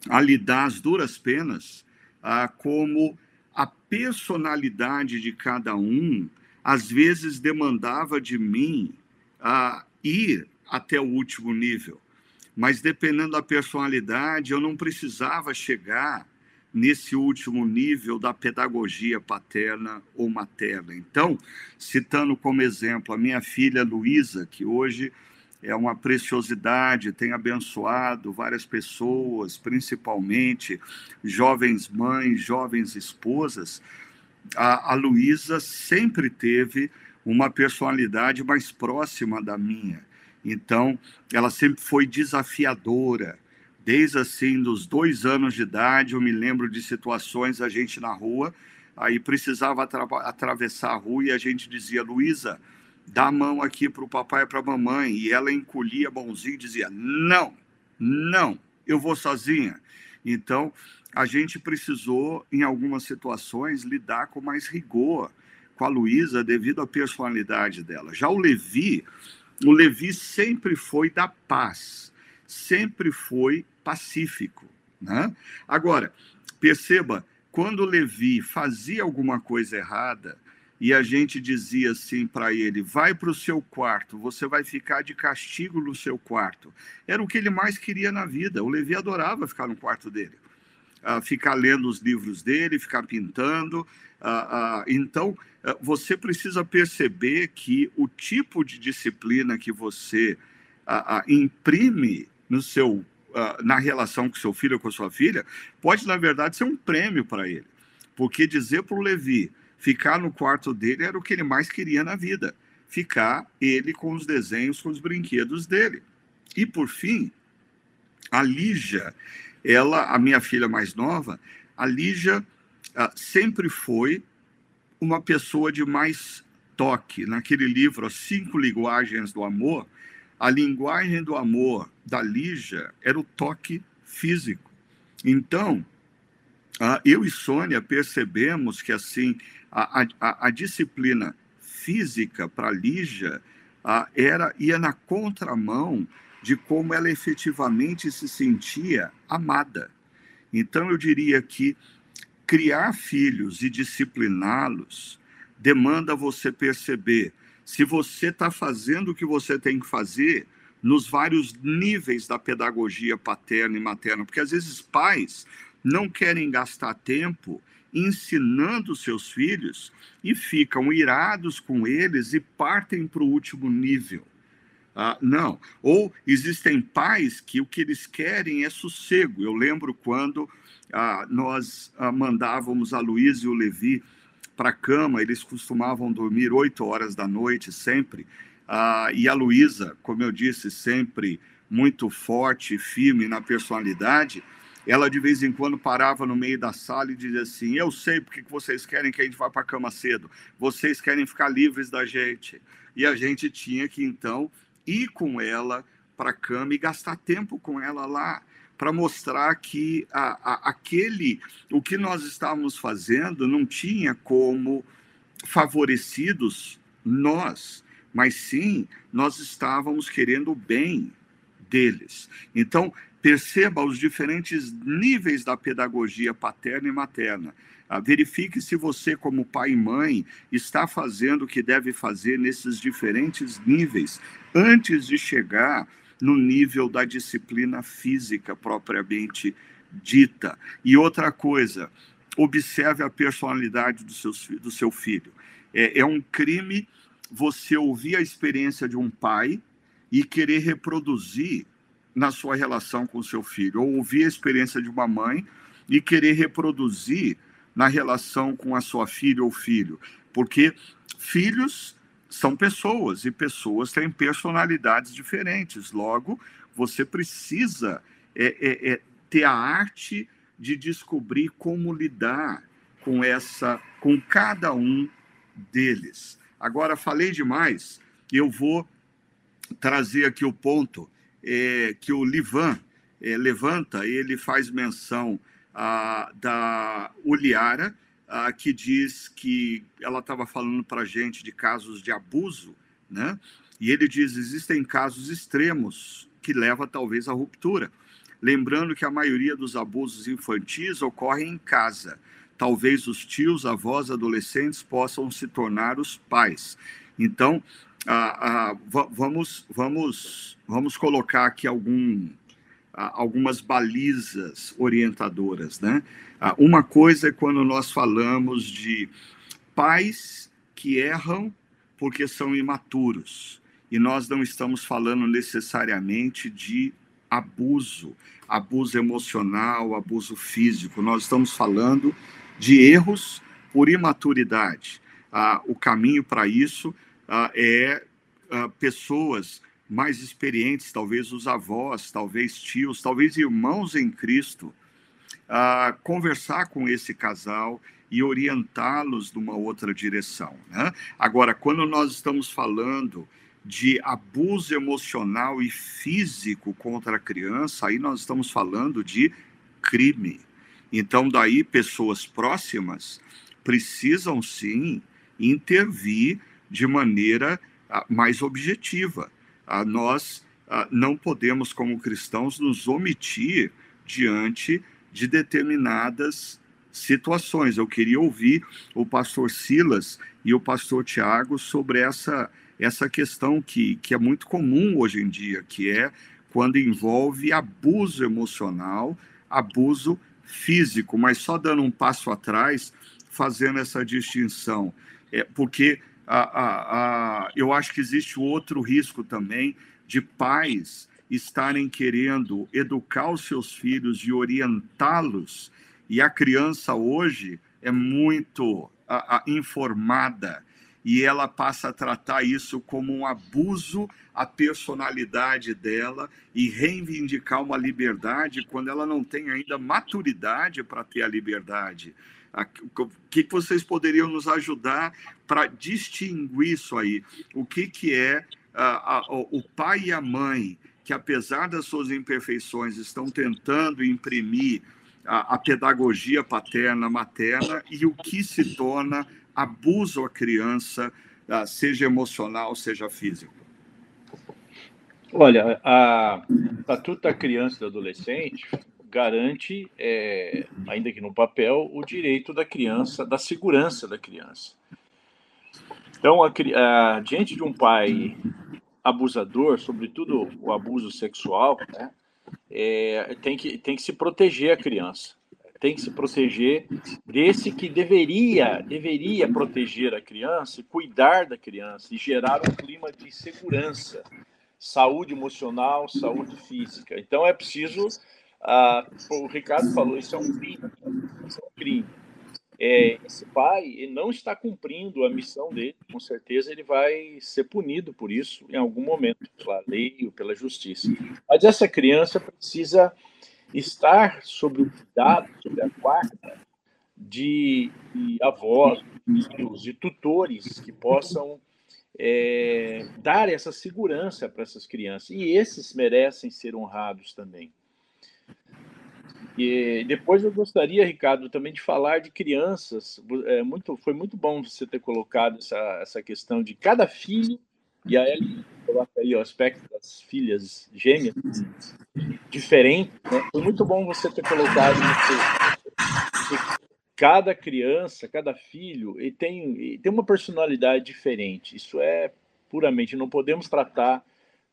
[SPEAKER 1] a lidar as duras penas ah, como a personalidade de cada um às vezes demandava de mim ah, ir até o último nível. mas dependendo da personalidade, eu não precisava chegar nesse último nível da pedagogia paterna ou materna. Então, citando como exemplo a minha filha Luísa, que hoje é uma preciosidade, tem abençoado várias pessoas, principalmente jovens mães, jovens esposas. A, a Luísa sempre teve uma personalidade mais próxima da minha. Então, ela sempre foi desafiadora, desde assim, dos dois anos de idade, eu me lembro de situações, a gente na rua, aí precisava atra atravessar a rua e a gente dizia, Luísa, dá a mão aqui para o papai e para a mamãe. E ela encolhia a mãozinha e dizia, não, não, eu vou sozinha. Então, a gente precisou, em algumas situações, lidar com mais rigor com a Luísa devido à personalidade dela. Já o Levi, o Levi sempre foi da paz, sempre foi pacífico. Né? Agora, perceba, quando Levi fazia alguma coisa errada e a gente dizia assim para ele: vai para o seu quarto, você vai ficar de castigo no seu quarto. Era o que ele mais queria na vida. O Levi adorava ficar no quarto dele, uh, ficar lendo os livros dele, ficar pintando. Uh, uh, então, você precisa perceber que o tipo de disciplina que você imprime no seu uh, na relação com seu filho ou com sua filha, pode, na verdade, ser um prêmio para ele. Porque dizer para o Levi ficar no quarto dele era o que ele mais queria na vida. Ficar ele com os desenhos, com os brinquedos dele. E, por fim, a Lígia, ela, a minha filha mais nova, a Lígia uh, sempre foi uma pessoa de mais toque. Naquele livro, As Cinco Linguagens do Amor, a linguagem do amor da Lígia era o toque físico. Então, eu e Sônia percebemos que assim a, a, a disciplina física para Lígia era ia na contramão de como ela efetivamente se sentia amada. Então, eu diria que criar filhos e discipliná-los demanda você perceber se você está fazendo o que você tem que fazer nos vários níveis da pedagogia paterna e materna, porque às vezes pais não querem gastar tempo ensinando seus filhos e ficam irados com eles e partem para o último nível. Ah, não. Ou existem pais que o que eles querem é sossego. Eu lembro quando ah, nós ah, mandávamos a Luísa e o Levi para a cama, eles costumavam dormir oito horas da noite sempre. Ah, e a Luísa, como eu disse, sempre muito forte, firme na personalidade, ela de vez em quando parava no meio da sala e dizia assim: Eu sei porque que vocês querem que a gente vá para a cama cedo, vocês querem ficar livres da gente. E a gente tinha que então ir com ela para a cama e gastar tempo com ela lá para mostrar que a, a, aquele, o que nós estávamos fazendo não tinha como favorecidos nós, mas sim nós estávamos querendo o bem deles. Então, perceba os diferentes níveis da pedagogia paterna e materna. Ah, verifique se você, como pai e mãe, está fazendo o que deve fazer nesses diferentes níveis antes de chegar no nível da disciplina física propriamente dita. E outra coisa, observe a personalidade do seu, do seu filho. É, é um crime você ouvir a experiência de um pai e querer reproduzir na sua relação com seu filho, ou ouvir a experiência de uma mãe e querer reproduzir na relação com a sua filha ou filho, porque filhos são pessoas e pessoas têm personalidades diferentes. Logo, você precisa é, é, é, ter a arte de descobrir como lidar com essa, com cada um deles. Agora falei demais. Eu vou trazer aqui o ponto é, que o Livan é, levanta. Ele faz menção a, da Uliara ah, que diz que ela estava falando para a gente de casos de abuso, né? E ele diz existem casos extremos que leva talvez à ruptura. Lembrando que a maioria dos abusos infantis ocorrem em casa. Talvez os tios, avós, adolescentes possam se tornar os pais. Então, ah, ah, vamos, vamos, vamos colocar aqui algum, algumas balizas orientadoras, né? uma coisa é quando nós falamos de pais que erram porque são imaturos. E nós não estamos falando necessariamente de abuso, abuso emocional, abuso físico. Nós estamos falando de erros por imaturidade. Ah, o caminho para isso ah, é ah, pessoas mais experientes, talvez os avós, talvez tios, talvez irmãos em Cristo, conversar com esse casal e orientá-los numa outra direção. Né? Agora, quando nós estamos falando de abuso emocional e físico contra a criança, aí nós estamos falando de crime. Então, daí, pessoas próximas precisam sim intervir de maneira ah, mais objetiva. Nós não podemos, como cristãos, nos omitir diante de determinadas situações. Eu queria ouvir o pastor Silas e o pastor Tiago sobre essa, essa questão que, que é muito comum hoje em dia, que é quando envolve abuso emocional, abuso físico, mas só dando um passo atrás, fazendo essa distinção. É, porque eu acho que existe outro risco também de pais estarem querendo educar os seus filhos e orientá-los e a criança hoje é muito informada e ela passa a tratar isso como um abuso à personalidade dela e reivindicar uma liberdade quando ela não tem ainda maturidade para ter a liberdade. O que vocês poderiam nos ajudar para distinguir isso aí? O que, que é a, a, o pai e a mãe que, apesar das suas imperfeições, estão tentando imprimir a, a pedagogia paterna, materna e o que se torna abuso à criança, seja emocional, seja físico?
[SPEAKER 2] Olha, a Estatuto da Criança e do Adolescente garante, é, ainda que no papel, o direito da criança, da segurança da criança. Então, a, a, diante de um pai abusador, sobretudo o abuso sexual, né, é, tem, que, tem que se proteger a criança. Tem que se proteger desse que deveria, deveria proteger a criança, cuidar da criança e gerar um clima de segurança, saúde emocional, saúde física. Então é preciso, ah, o Ricardo falou, isso é um crime, isso é um crime é, esse pai ele não está cumprindo a missão dele, com certeza ele vai ser punido por isso em algum momento, pela lei ou pela justiça. Mas essa criança precisa estar sob o cuidado, sob a guarda de, de avós, de tutores que possam é, dar essa segurança para essas crianças. E esses merecem ser honrados também. E depois eu gostaria, Ricardo, também de falar de crianças. É muito, foi muito bom você ter colocado essa, essa questão de cada filho, e a Ellie coloca aí o aspecto das filhas gêmeas, diferente. Né? Foi muito bom você ter colocado que cada criança, cada filho, ele tem, ele tem uma personalidade diferente. Isso é puramente, não podemos tratar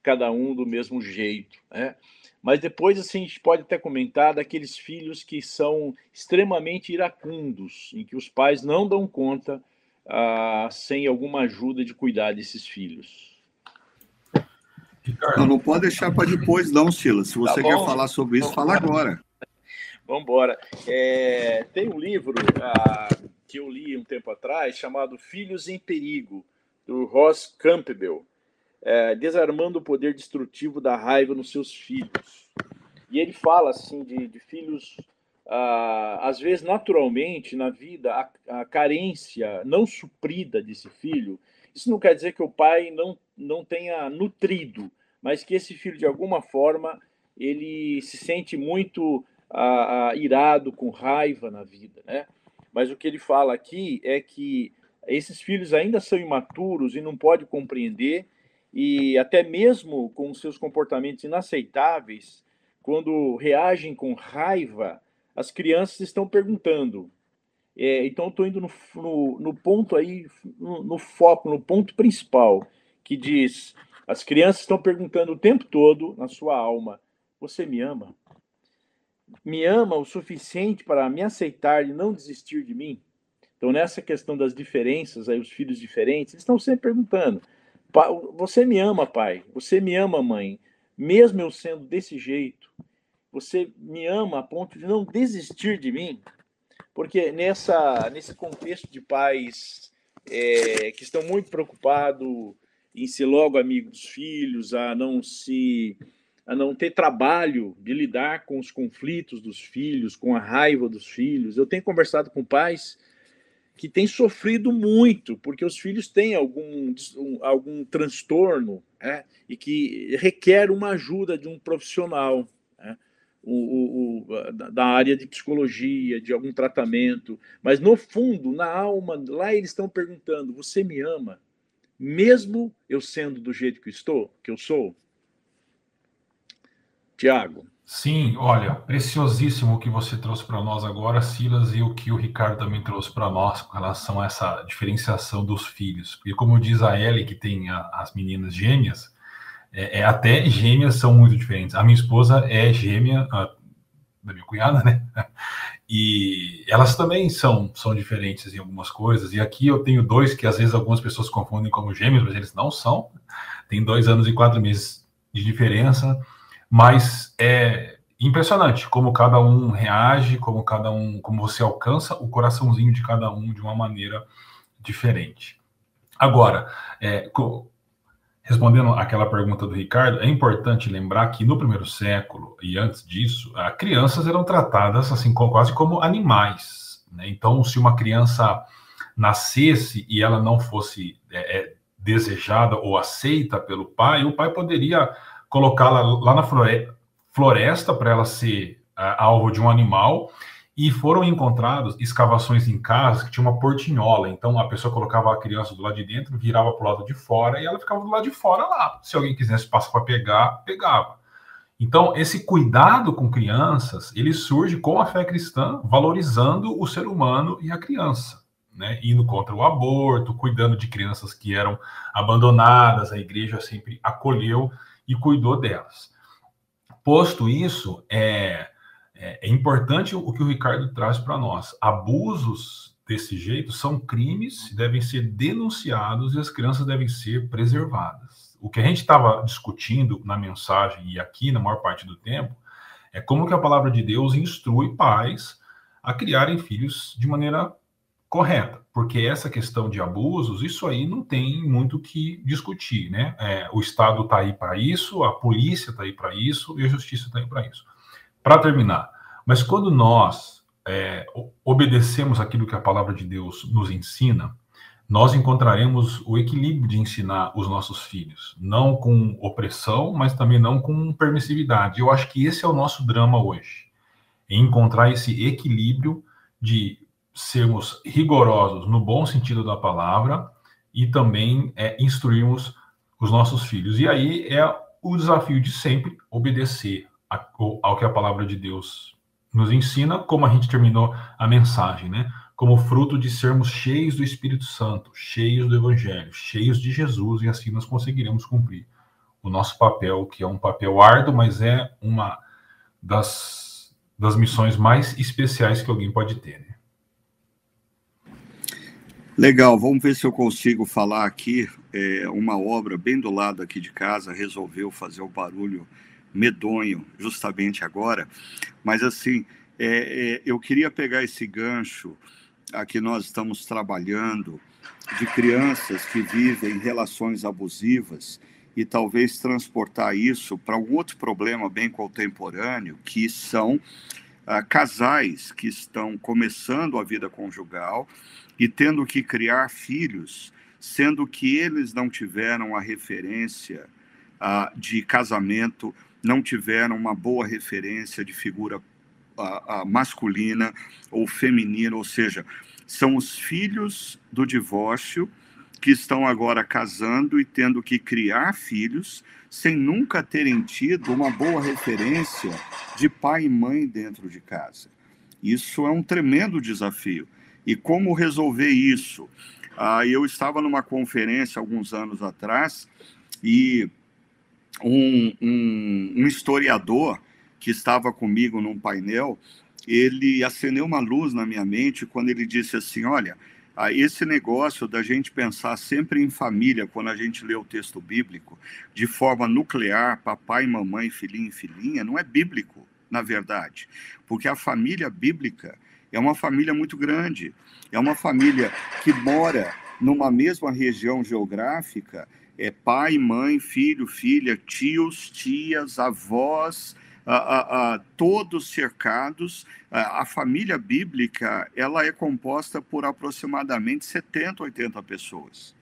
[SPEAKER 2] cada um do mesmo jeito. Né? Mas depois, assim, a gente pode até comentar daqueles filhos que são extremamente iracundos, em que os pais não dão conta ah, sem alguma ajuda de cuidar desses filhos.
[SPEAKER 1] Não, não pode deixar para depois, não, Silas. Se você tá quer falar sobre isso, fala agora.
[SPEAKER 2] Vamos embora. É, tem um livro ah, que eu li um tempo atrás chamado Filhos em Perigo, do Ross Campbell é, desarmando o poder destrutivo da raiva nos seus filhos. E ele fala assim de, de filhos, ah, às vezes naturalmente na vida, a, a, carência não suprida desse filho. Isso não quer dizer que o pai não, não tenha nutrido, mas que esse filho de alguma forma ele se sente muito ah, ah irado, com raiva na vida, né? Mas o que ele fala aqui é que esses filhos ainda são imaturos e não pode compreender e até mesmo com seus comportamentos inaceitáveis, quando reagem com raiva, as crianças estão perguntando. É, então, estou indo no, no, no, ponto aí, no, no foco, no ponto principal, que diz: as crianças estão perguntando o tempo todo na sua alma, Você me ama? Me ama o suficiente para me aceitar e não desistir de mim? Então, nessa questão das diferenças, aí os filhos diferentes, eles estão sempre perguntando: Você me ama, pai? Você me ama, mãe? Mesmo eu sendo desse jeito, você me ama a ponto de não desistir de mim? Porque nessa, nesse contexto de pais é, que estão muito preocupados em ser logo amigo dos filhos, a não se a não ter trabalho de lidar com os conflitos dos filhos, com a raiva dos filhos. Eu tenho conversado com pais que têm sofrido muito porque os filhos têm algum, algum transtorno é, e que requer uma ajuda de um profissional é, o, o, da área de psicologia, de algum tratamento. Mas no fundo, na alma, lá eles estão perguntando: Você me ama? Mesmo eu sendo do jeito que estou, que eu sou? Tiago.
[SPEAKER 3] Sim, olha, preciosíssimo o que você trouxe para nós agora, Silas, e o que o Ricardo também trouxe para nós com relação a essa diferenciação dos filhos. Porque, como diz a Ellie, que tem a, as meninas gêmeas, é, é, até gêmeas são muito diferentes. A minha esposa é gêmea a, da minha cunhada, né? E elas também são, são diferentes em algumas coisas. E aqui eu tenho dois que às vezes algumas pessoas confundem como gêmeos, mas eles não são. Tem dois anos e quatro meses de diferença mas é impressionante como cada um reage, como cada um, como você alcança o coraçãozinho de cada um de uma maneira diferente. Agora, é, respondendo àquela pergunta do Ricardo, é importante lembrar que no primeiro século e antes disso, crianças eram tratadas assim quase como animais. Né? Então, se uma criança nascesse e ela não fosse é, é desejada ou aceita pelo pai, o pai poderia colocá-la lá na floresta para ela ser uh, alvo de um animal e foram encontrados escavações em casa que tinha uma portinhola. Então a pessoa colocava a criança do lado de dentro, virava para o lado de fora e ela ficava do lado de fora lá. Se alguém quisesse passar para pegar, pegava. Então esse cuidado com crianças ele surge com a fé cristã, valorizando o ser humano e a criança. Né, indo contra o aborto, cuidando de crianças que eram abandonadas, a igreja sempre acolheu e cuidou delas. Posto isso, é, é, é importante o que o Ricardo traz para nós. Abusos desse jeito são crimes, devem ser denunciados e as crianças devem ser preservadas. O que a gente estava discutindo na mensagem e aqui na maior parte do tempo é como que a palavra de Deus instrui pais a criarem filhos de maneira correta, porque essa questão de abusos, isso aí não tem muito que discutir, né? É, o Estado está aí para isso, a polícia está aí para isso e a justiça está aí para isso. Para terminar, mas quando nós é, obedecemos aquilo que a palavra de Deus nos ensina, nós encontraremos o equilíbrio de ensinar os nossos filhos, não com opressão, mas também não com permissividade. Eu acho que esse é o nosso drama hoje, encontrar esse equilíbrio de sermos rigorosos no bom sentido da palavra e também é, instruirmos os nossos filhos. E aí é o desafio de sempre obedecer ao que a palavra de Deus nos ensina, como a gente terminou a mensagem, né? Como fruto de sermos cheios do Espírito Santo, cheios do Evangelho, cheios de Jesus, e assim nós conseguiremos cumprir o nosso papel, que é um papel árduo, mas é uma das, das missões mais especiais que alguém pode ter. Né?
[SPEAKER 1] Legal, vamos ver se eu consigo falar aqui. É, uma obra bem do lado aqui de casa resolveu fazer o barulho medonho justamente agora. Mas assim, é, é, eu queria pegar esse gancho a que nós estamos trabalhando de crianças que vivem relações abusivas e talvez transportar isso para um outro problema bem contemporâneo, que são ah, casais que estão começando a vida conjugal e tendo que criar filhos, sendo que eles não tiveram a referência uh, de casamento, não tiveram uma boa referência de figura uh, uh, masculina ou feminina, ou seja, são os filhos do divórcio que estão agora casando e tendo que criar filhos sem nunca terem tido uma boa referência de pai e mãe dentro de casa. Isso é um tremendo desafio. E como resolver isso? Ah, eu estava numa conferência alguns anos atrás e um, um, um historiador que estava comigo num painel, ele acendeu uma luz na minha mente quando ele disse assim: Olha, esse negócio da gente pensar sempre em família quando a gente lê o texto bíblico, de forma nuclear, papai, mamãe, filhinho e filhinha, não é bíblico, na verdade, porque a família bíblica é uma família muito grande, é uma família que mora numa mesma região geográfica, é pai, mãe, filho, filha, tios, tias, avós, a, a, todos cercados. A, família bíblica ela é composta por aproximadamente 70, 80 pessoas.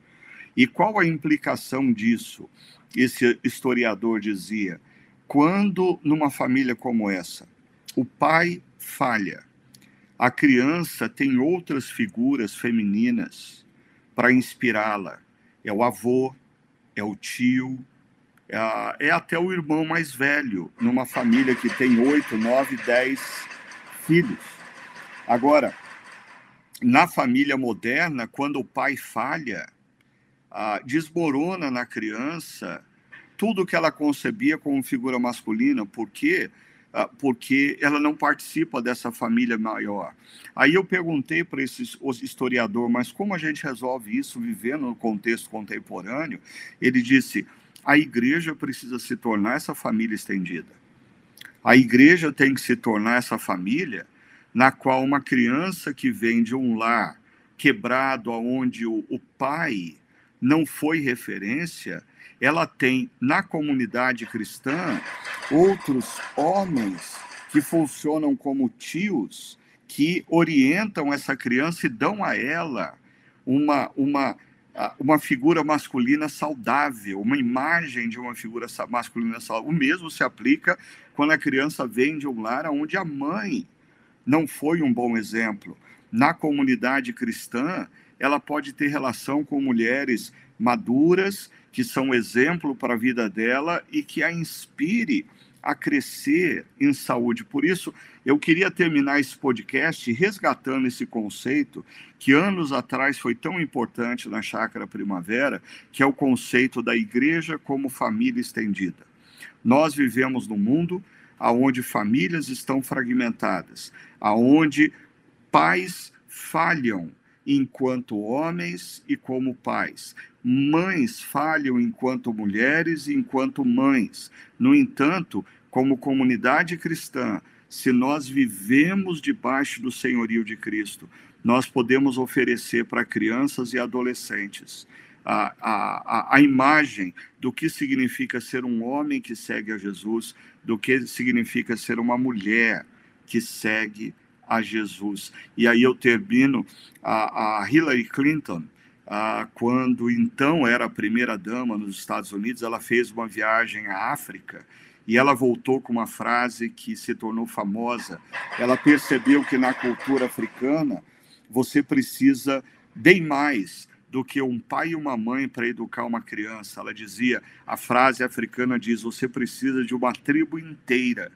[SPEAKER 1] E qual a implicação disso? Esse historiador dizia: quando numa família como essa, o pai falha, a criança tem outras figuras femininas para inspirá-la. É o avô, é o tio, é, é até o irmão mais velho, numa família que tem oito, nove, dez filhos. Agora, na família moderna, quando o pai falha, desmorona na criança tudo que ela concebia como figura masculina, por quê? Ah, porque ela não participa dessa família maior. Aí eu perguntei para esse historiador, mas como a gente resolve isso vivendo no contexto contemporâneo? Ele disse: a igreja precisa se tornar essa família estendida. A igreja tem que se tornar essa família na qual uma criança que vem de um lar quebrado, onde o, o pai não foi referência, ela tem na comunidade cristã outros homens que funcionam como tios que orientam essa criança e dão a ela uma, uma uma figura masculina saudável, uma imagem de uma figura masculina saudável. O mesmo se aplica quando a criança vem de um lar onde a mãe não foi um bom exemplo. Na comunidade cristã, ela pode ter relação com mulheres maduras, que são exemplo para a vida dela e que a inspire a crescer em saúde. Por isso, eu queria terminar esse podcast resgatando esse conceito que anos atrás foi tão importante na Chácara Primavera, que é o conceito da igreja como família estendida. Nós vivemos num mundo aonde famílias estão fragmentadas, aonde pais falham enquanto homens e como pais. Mães falham enquanto mulheres e enquanto mães. No entanto, como comunidade cristã, se nós vivemos debaixo do senhorio de Cristo, nós podemos oferecer para crianças e adolescentes a, a, a imagem do que significa ser um homem que segue a Jesus, do que significa ser uma mulher que segue a Jesus. E aí eu termino a, a Hillary Clinton, a, quando então era a primeira dama nos Estados Unidos, ela fez uma viagem à África e ela voltou com uma frase que se tornou famosa. Ela percebeu que na cultura africana você precisa bem mais do que um pai e uma mãe para educar uma criança. Ela dizia, a frase africana diz: você precisa de uma tribo inteira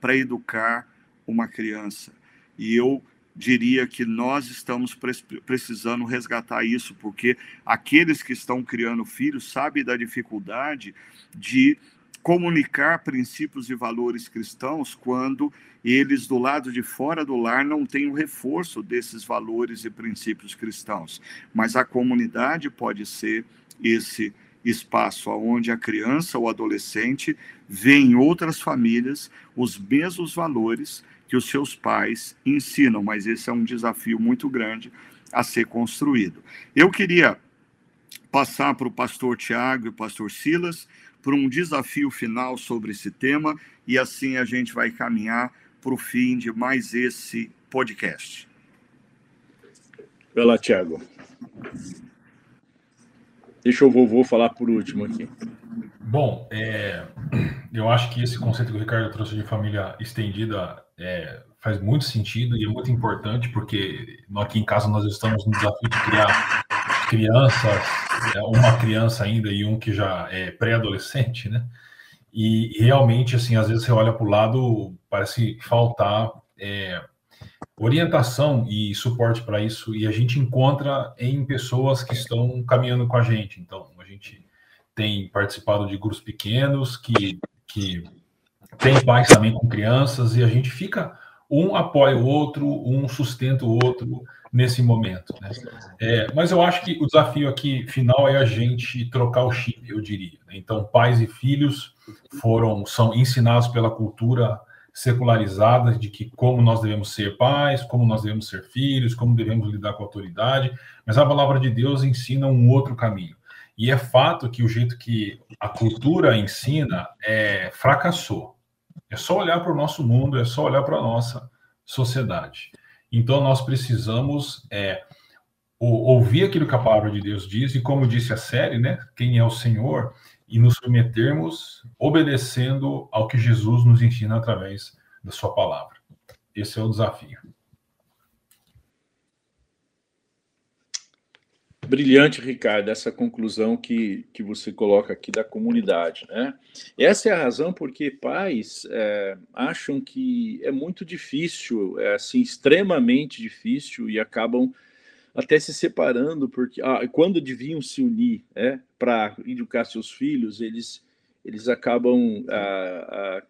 [SPEAKER 1] para educar uma criança. E eu diria que nós estamos precisando resgatar isso, porque aqueles que estão criando filhos sabem da dificuldade de comunicar princípios e valores cristãos quando eles, do lado de fora do lar, não têm o reforço desses valores e princípios cristãos. Mas a comunidade pode ser esse espaço onde a criança ou adolescente vê em outras famílias os mesmos valores que os seus pais ensinam, mas esse é um desafio muito grande a ser construído. Eu queria passar para o pastor Tiago e o pastor Silas para um desafio final sobre esse tema e assim a gente vai caminhar para o fim de mais esse podcast.
[SPEAKER 2] Vai lá, Tiago. Deixa o vovô falar por último aqui.
[SPEAKER 3] Bom, é, eu acho que esse conceito que o Ricardo trouxe de família estendida é, faz muito sentido e é muito importante, porque aqui em casa nós estamos no desafio de criar crianças, é, uma criança ainda e um que já é pré-adolescente, né? E, realmente, assim, às vezes você olha para o lado, parece faltar é, orientação e suporte para isso, e a gente encontra em pessoas que estão caminhando com a gente. Então, a gente tem participado de grupos pequenos que, que tem pais também com crianças, e a gente fica, um apoia o outro, um sustenta o outro nesse momento. Né? É, mas eu acho que o desafio aqui final é a gente trocar o chip, eu diria. Né? Então, pais e filhos foram são ensinados pela cultura secularizada de que como nós devemos ser pais, como nós devemos ser filhos, como devemos lidar com a autoridade, mas a palavra de Deus ensina um outro caminho. E é fato que o jeito que a cultura ensina é, fracassou. É só olhar para o nosso mundo, é só olhar para a nossa sociedade. Então nós precisamos é, ouvir aquilo que a palavra de Deus diz, e como disse a série, né? Quem é o Senhor? e nos submetermos obedecendo ao que Jesus nos ensina através da sua palavra. Esse é o desafio.
[SPEAKER 2] Brilhante, Ricardo, essa conclusão que, que você coloca aqui da comunidade. Né? Essa é a razão porque pais é, acham que é muito difícil, é assim, extremamente difícil, e acabam até se separando, porque ah, quando deviam se unir é, para educar seus filhos, eles, eles acabam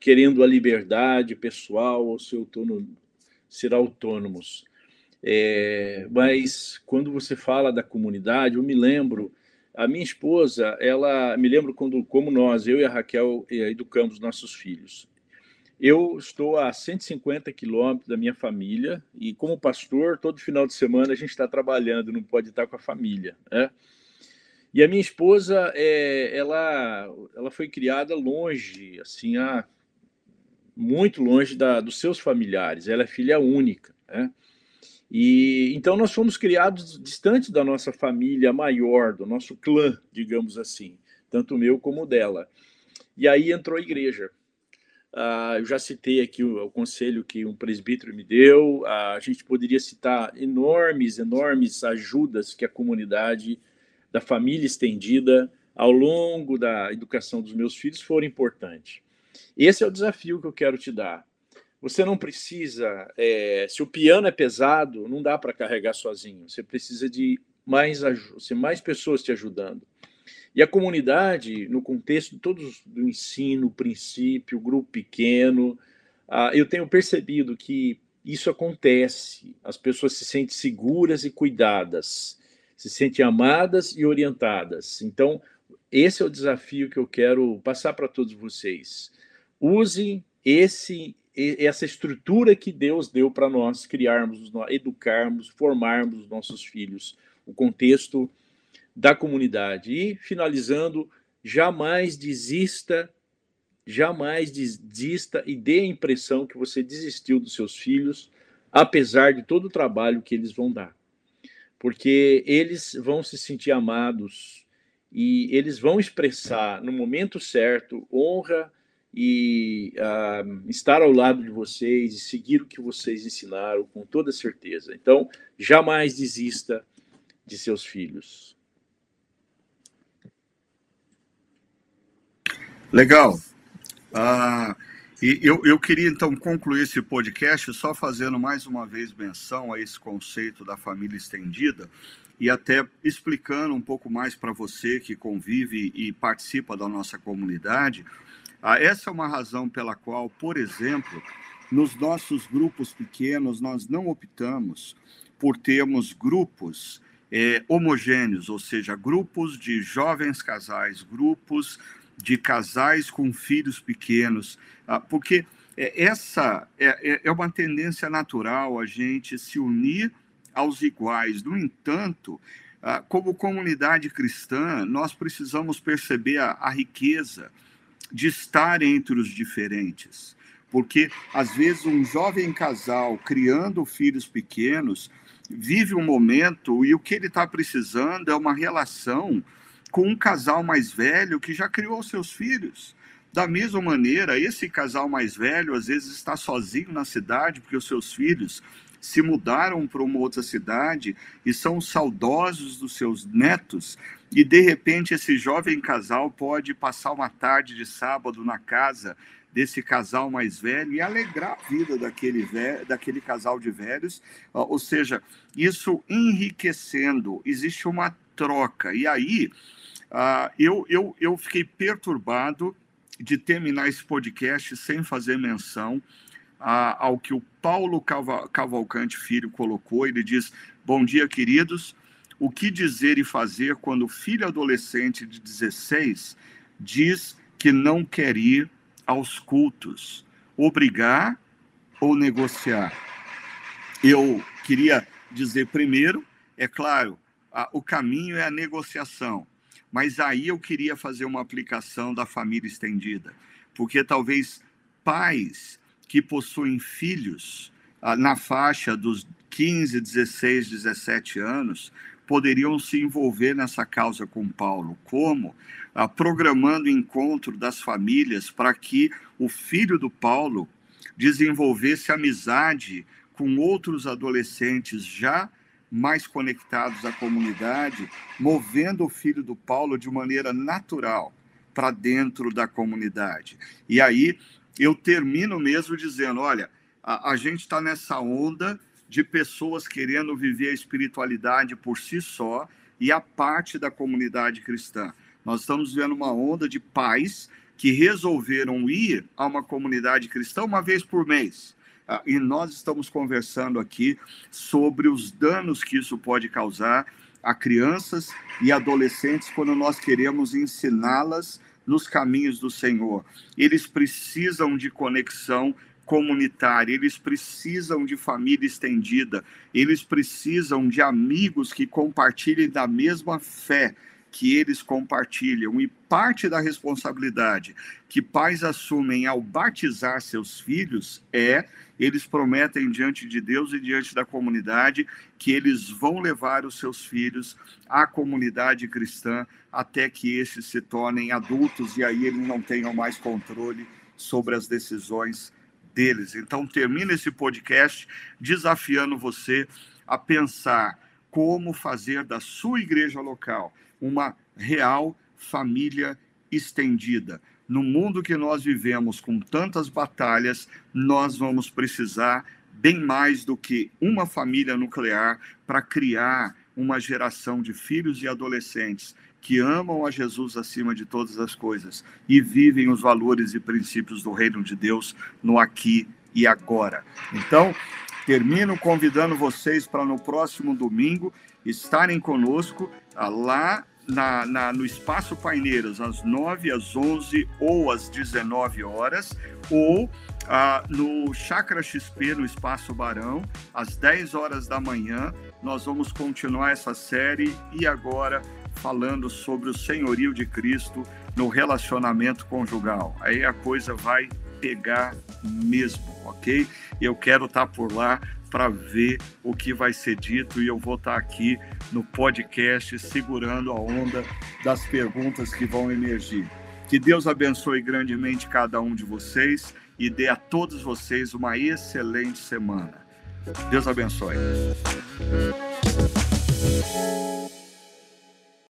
[SPEAKER 2] querendo a liberdade pessoal ou seu autono, ser autônomos. É, mas quando você fala da comunidade, eu me lembro, a minha esposa, ela me lembro quando, como nós, eu e a Raquel, educamos nossos filhos. Eu estou a 150 quilômetros da minha família e, como pastor, todo final de semana a gente está trabalhando, não pode estar com a família. Né? E a minha esposa, é, ela, ela foi criada longe, assim, a, muito longe da, dos seus familiares. Ela é filha única. Né? E então nós fomos criados distante da nossa família maior, do nosso clã, digamos assim, tanto meu como dela. E aí entrou a igreja. Uh, eu já citei aqui o, o, conselho que um presbítero me deu. Uh, a gente poderia citar enormes, enormes ajudas que a comunidade da família estendida ao longo da educação dos meus filhos foram importantes. Esse é o desafio que eu quero te dar. Você não precisa, é, se o piano é pesado, não dá para carregar sozinho. Você precisa de mais, mais pessoas te ajudando. E a comunidade, no contexto todos do ensino, princípio, grupo pequeno, eu tenho percebido que isso acontece. As pessoas se sentem seguras e cuidadas, se sentem amadas e orientadas. Então, esse é o desafio que eu quero passar para todos vocês. Use esse essa estrutura que Deus deu para nós criarmos, educarmos, formarmos os nossos filhos. O contexto da comunidade. E, finalizando, jamais desista, jamais desista e dê a impressão que você desistiu dos seus filhos, apesar de todo o trabalho que eles vão dar. Porque eles vão se sentir amados e eles vão expressar no momento certo honra e uh, estar ao lado de vocês e seguir o que vocês ensinaram com toda certeza. Então, jamais desista de seus filhos.
[SPEAKER 1] Legal. Ah, e eu, eu queria então concluir esse podcast só fazendo mais uma vez menção a esse conceito da família estendida e até explicando um pouco mais para você que convive e participa da nossa comunidade. Ah, essa é uma razão pela qual, por exemplo, nos nossos grupos pequenos, nós não optamos por termos grupos é, homogêneos, ou seja, grupos de jovens casais, grupos de casais com filhos pequenos, ah, porque é, essa é, é, é uma tendência natural a gente se unir aos iguais. No entanto, ah, como comunidade cristã, nós precisamos perceber a, a riqueza de estar entre os diferentes. Porque, às vezes, um jovem casal criando filhos pequenos vive um momento e o que ele está precisando é uma relação com um casal mais velho que já criou seus filhos. Da mesma maneira, esse casal mais velho às vezes está sozinho na cidade porque os seus filhos se mudaram para uma outra cidade e são saudosos dos seus netos, e de repente esse jovem casal pode passar uma tarde de sábado na casa desse casal mais velho e alegrar a vida daquele, velho, daquele casal de velhos, ou seja, isso enriquecendo, existe uma troca. E aí, Uh, eu, eu, eu fiquei perturbado de terminar esse podcast sem fazer menção a, ao que o Paulo Cavalcante Filho colocou. Ele diz: Bom dia, queridos. O que dizer e fazer quando o filho adolescente de 16 diz que não quer ir aos cultos? Obrigar ou negociar? Eu queria dizer primeiro, é claro, a, o caminho é a negociação, mas aí eu queria fazer uma aplicação da família estendida, porque talvez pais que possuem filhos ah, na faixa dos 15, 16, 17 anos poderiam se envolver nessa causa com Paulo. Como? Ah, programando encontro das famílias para que o filho do Paulo desenvolvesse amizade com outros adolescentes já mais conectados à comunidade, movendo o filho do Paulo de maneira natural para dentro da comunidade. E aí eu termino mesmo dizendo: olha, a, a gente está nessa onda de pessoas querendo viver a espiritualidade por si só e a parte da comunidade cristã. Nós estamos vendo uma onda de pais que resolveram ir a uma comunidade cristã uma vez por mês. Ah, e nós estamos conversando aqui sobre os danos que isso pode causar a crianças e adolescentes quando nós queremos ensiná-las nos caminhos do Senhor. Eles precisam de conexão comunitária, eles precisam de família estendida, eles precisam de amigos que compartilhem da mesma fé que eles compartilham. E parte da responsabilidade que pais assumem ao batizar seus filhos é eles prometem diante de Deus e diante da comunidade que eles vão levar os seus filhos à comunidade cristã até que estes se tornem adultos e aí eles não tenham mais controle sobre as decisões deles. Então, termina esse podcast desafiando você a pensar como fazer da sua igreja local uma real família estendida no mundo que nós vivemos com tantas batalhas, nós vamos precisar bem mais do que uma família nuclear para criar uma geração de filhos e adolescentes que amam a Jesus acima de todas as coisas e vivem os valores e princípios do reino de Deus no aqui e agora. Então, termino convidando vocês para no próximo domingo estarem conosco ah, lá na, na, no Espaço Paineiras às 9, às 11 ou às 19 horas, ou ah, no Chácara XP, no Espaço Barão, às 10 horas da manhã. Nós vamos continuar essa série e agora falando sobre o senhorio de Cristo no relacionamento conjugal. Aí a coisa vai pegar mesmo, ok? Eu quero estar por lá para ver o que vai ser dito e eu vou estar aqui no podcast segurando a onda das perguntas que vão emergir. Que Deus abençoe grandemente cada um de vocês e dê a todos vocês uma excelente semana. Deus abençoe.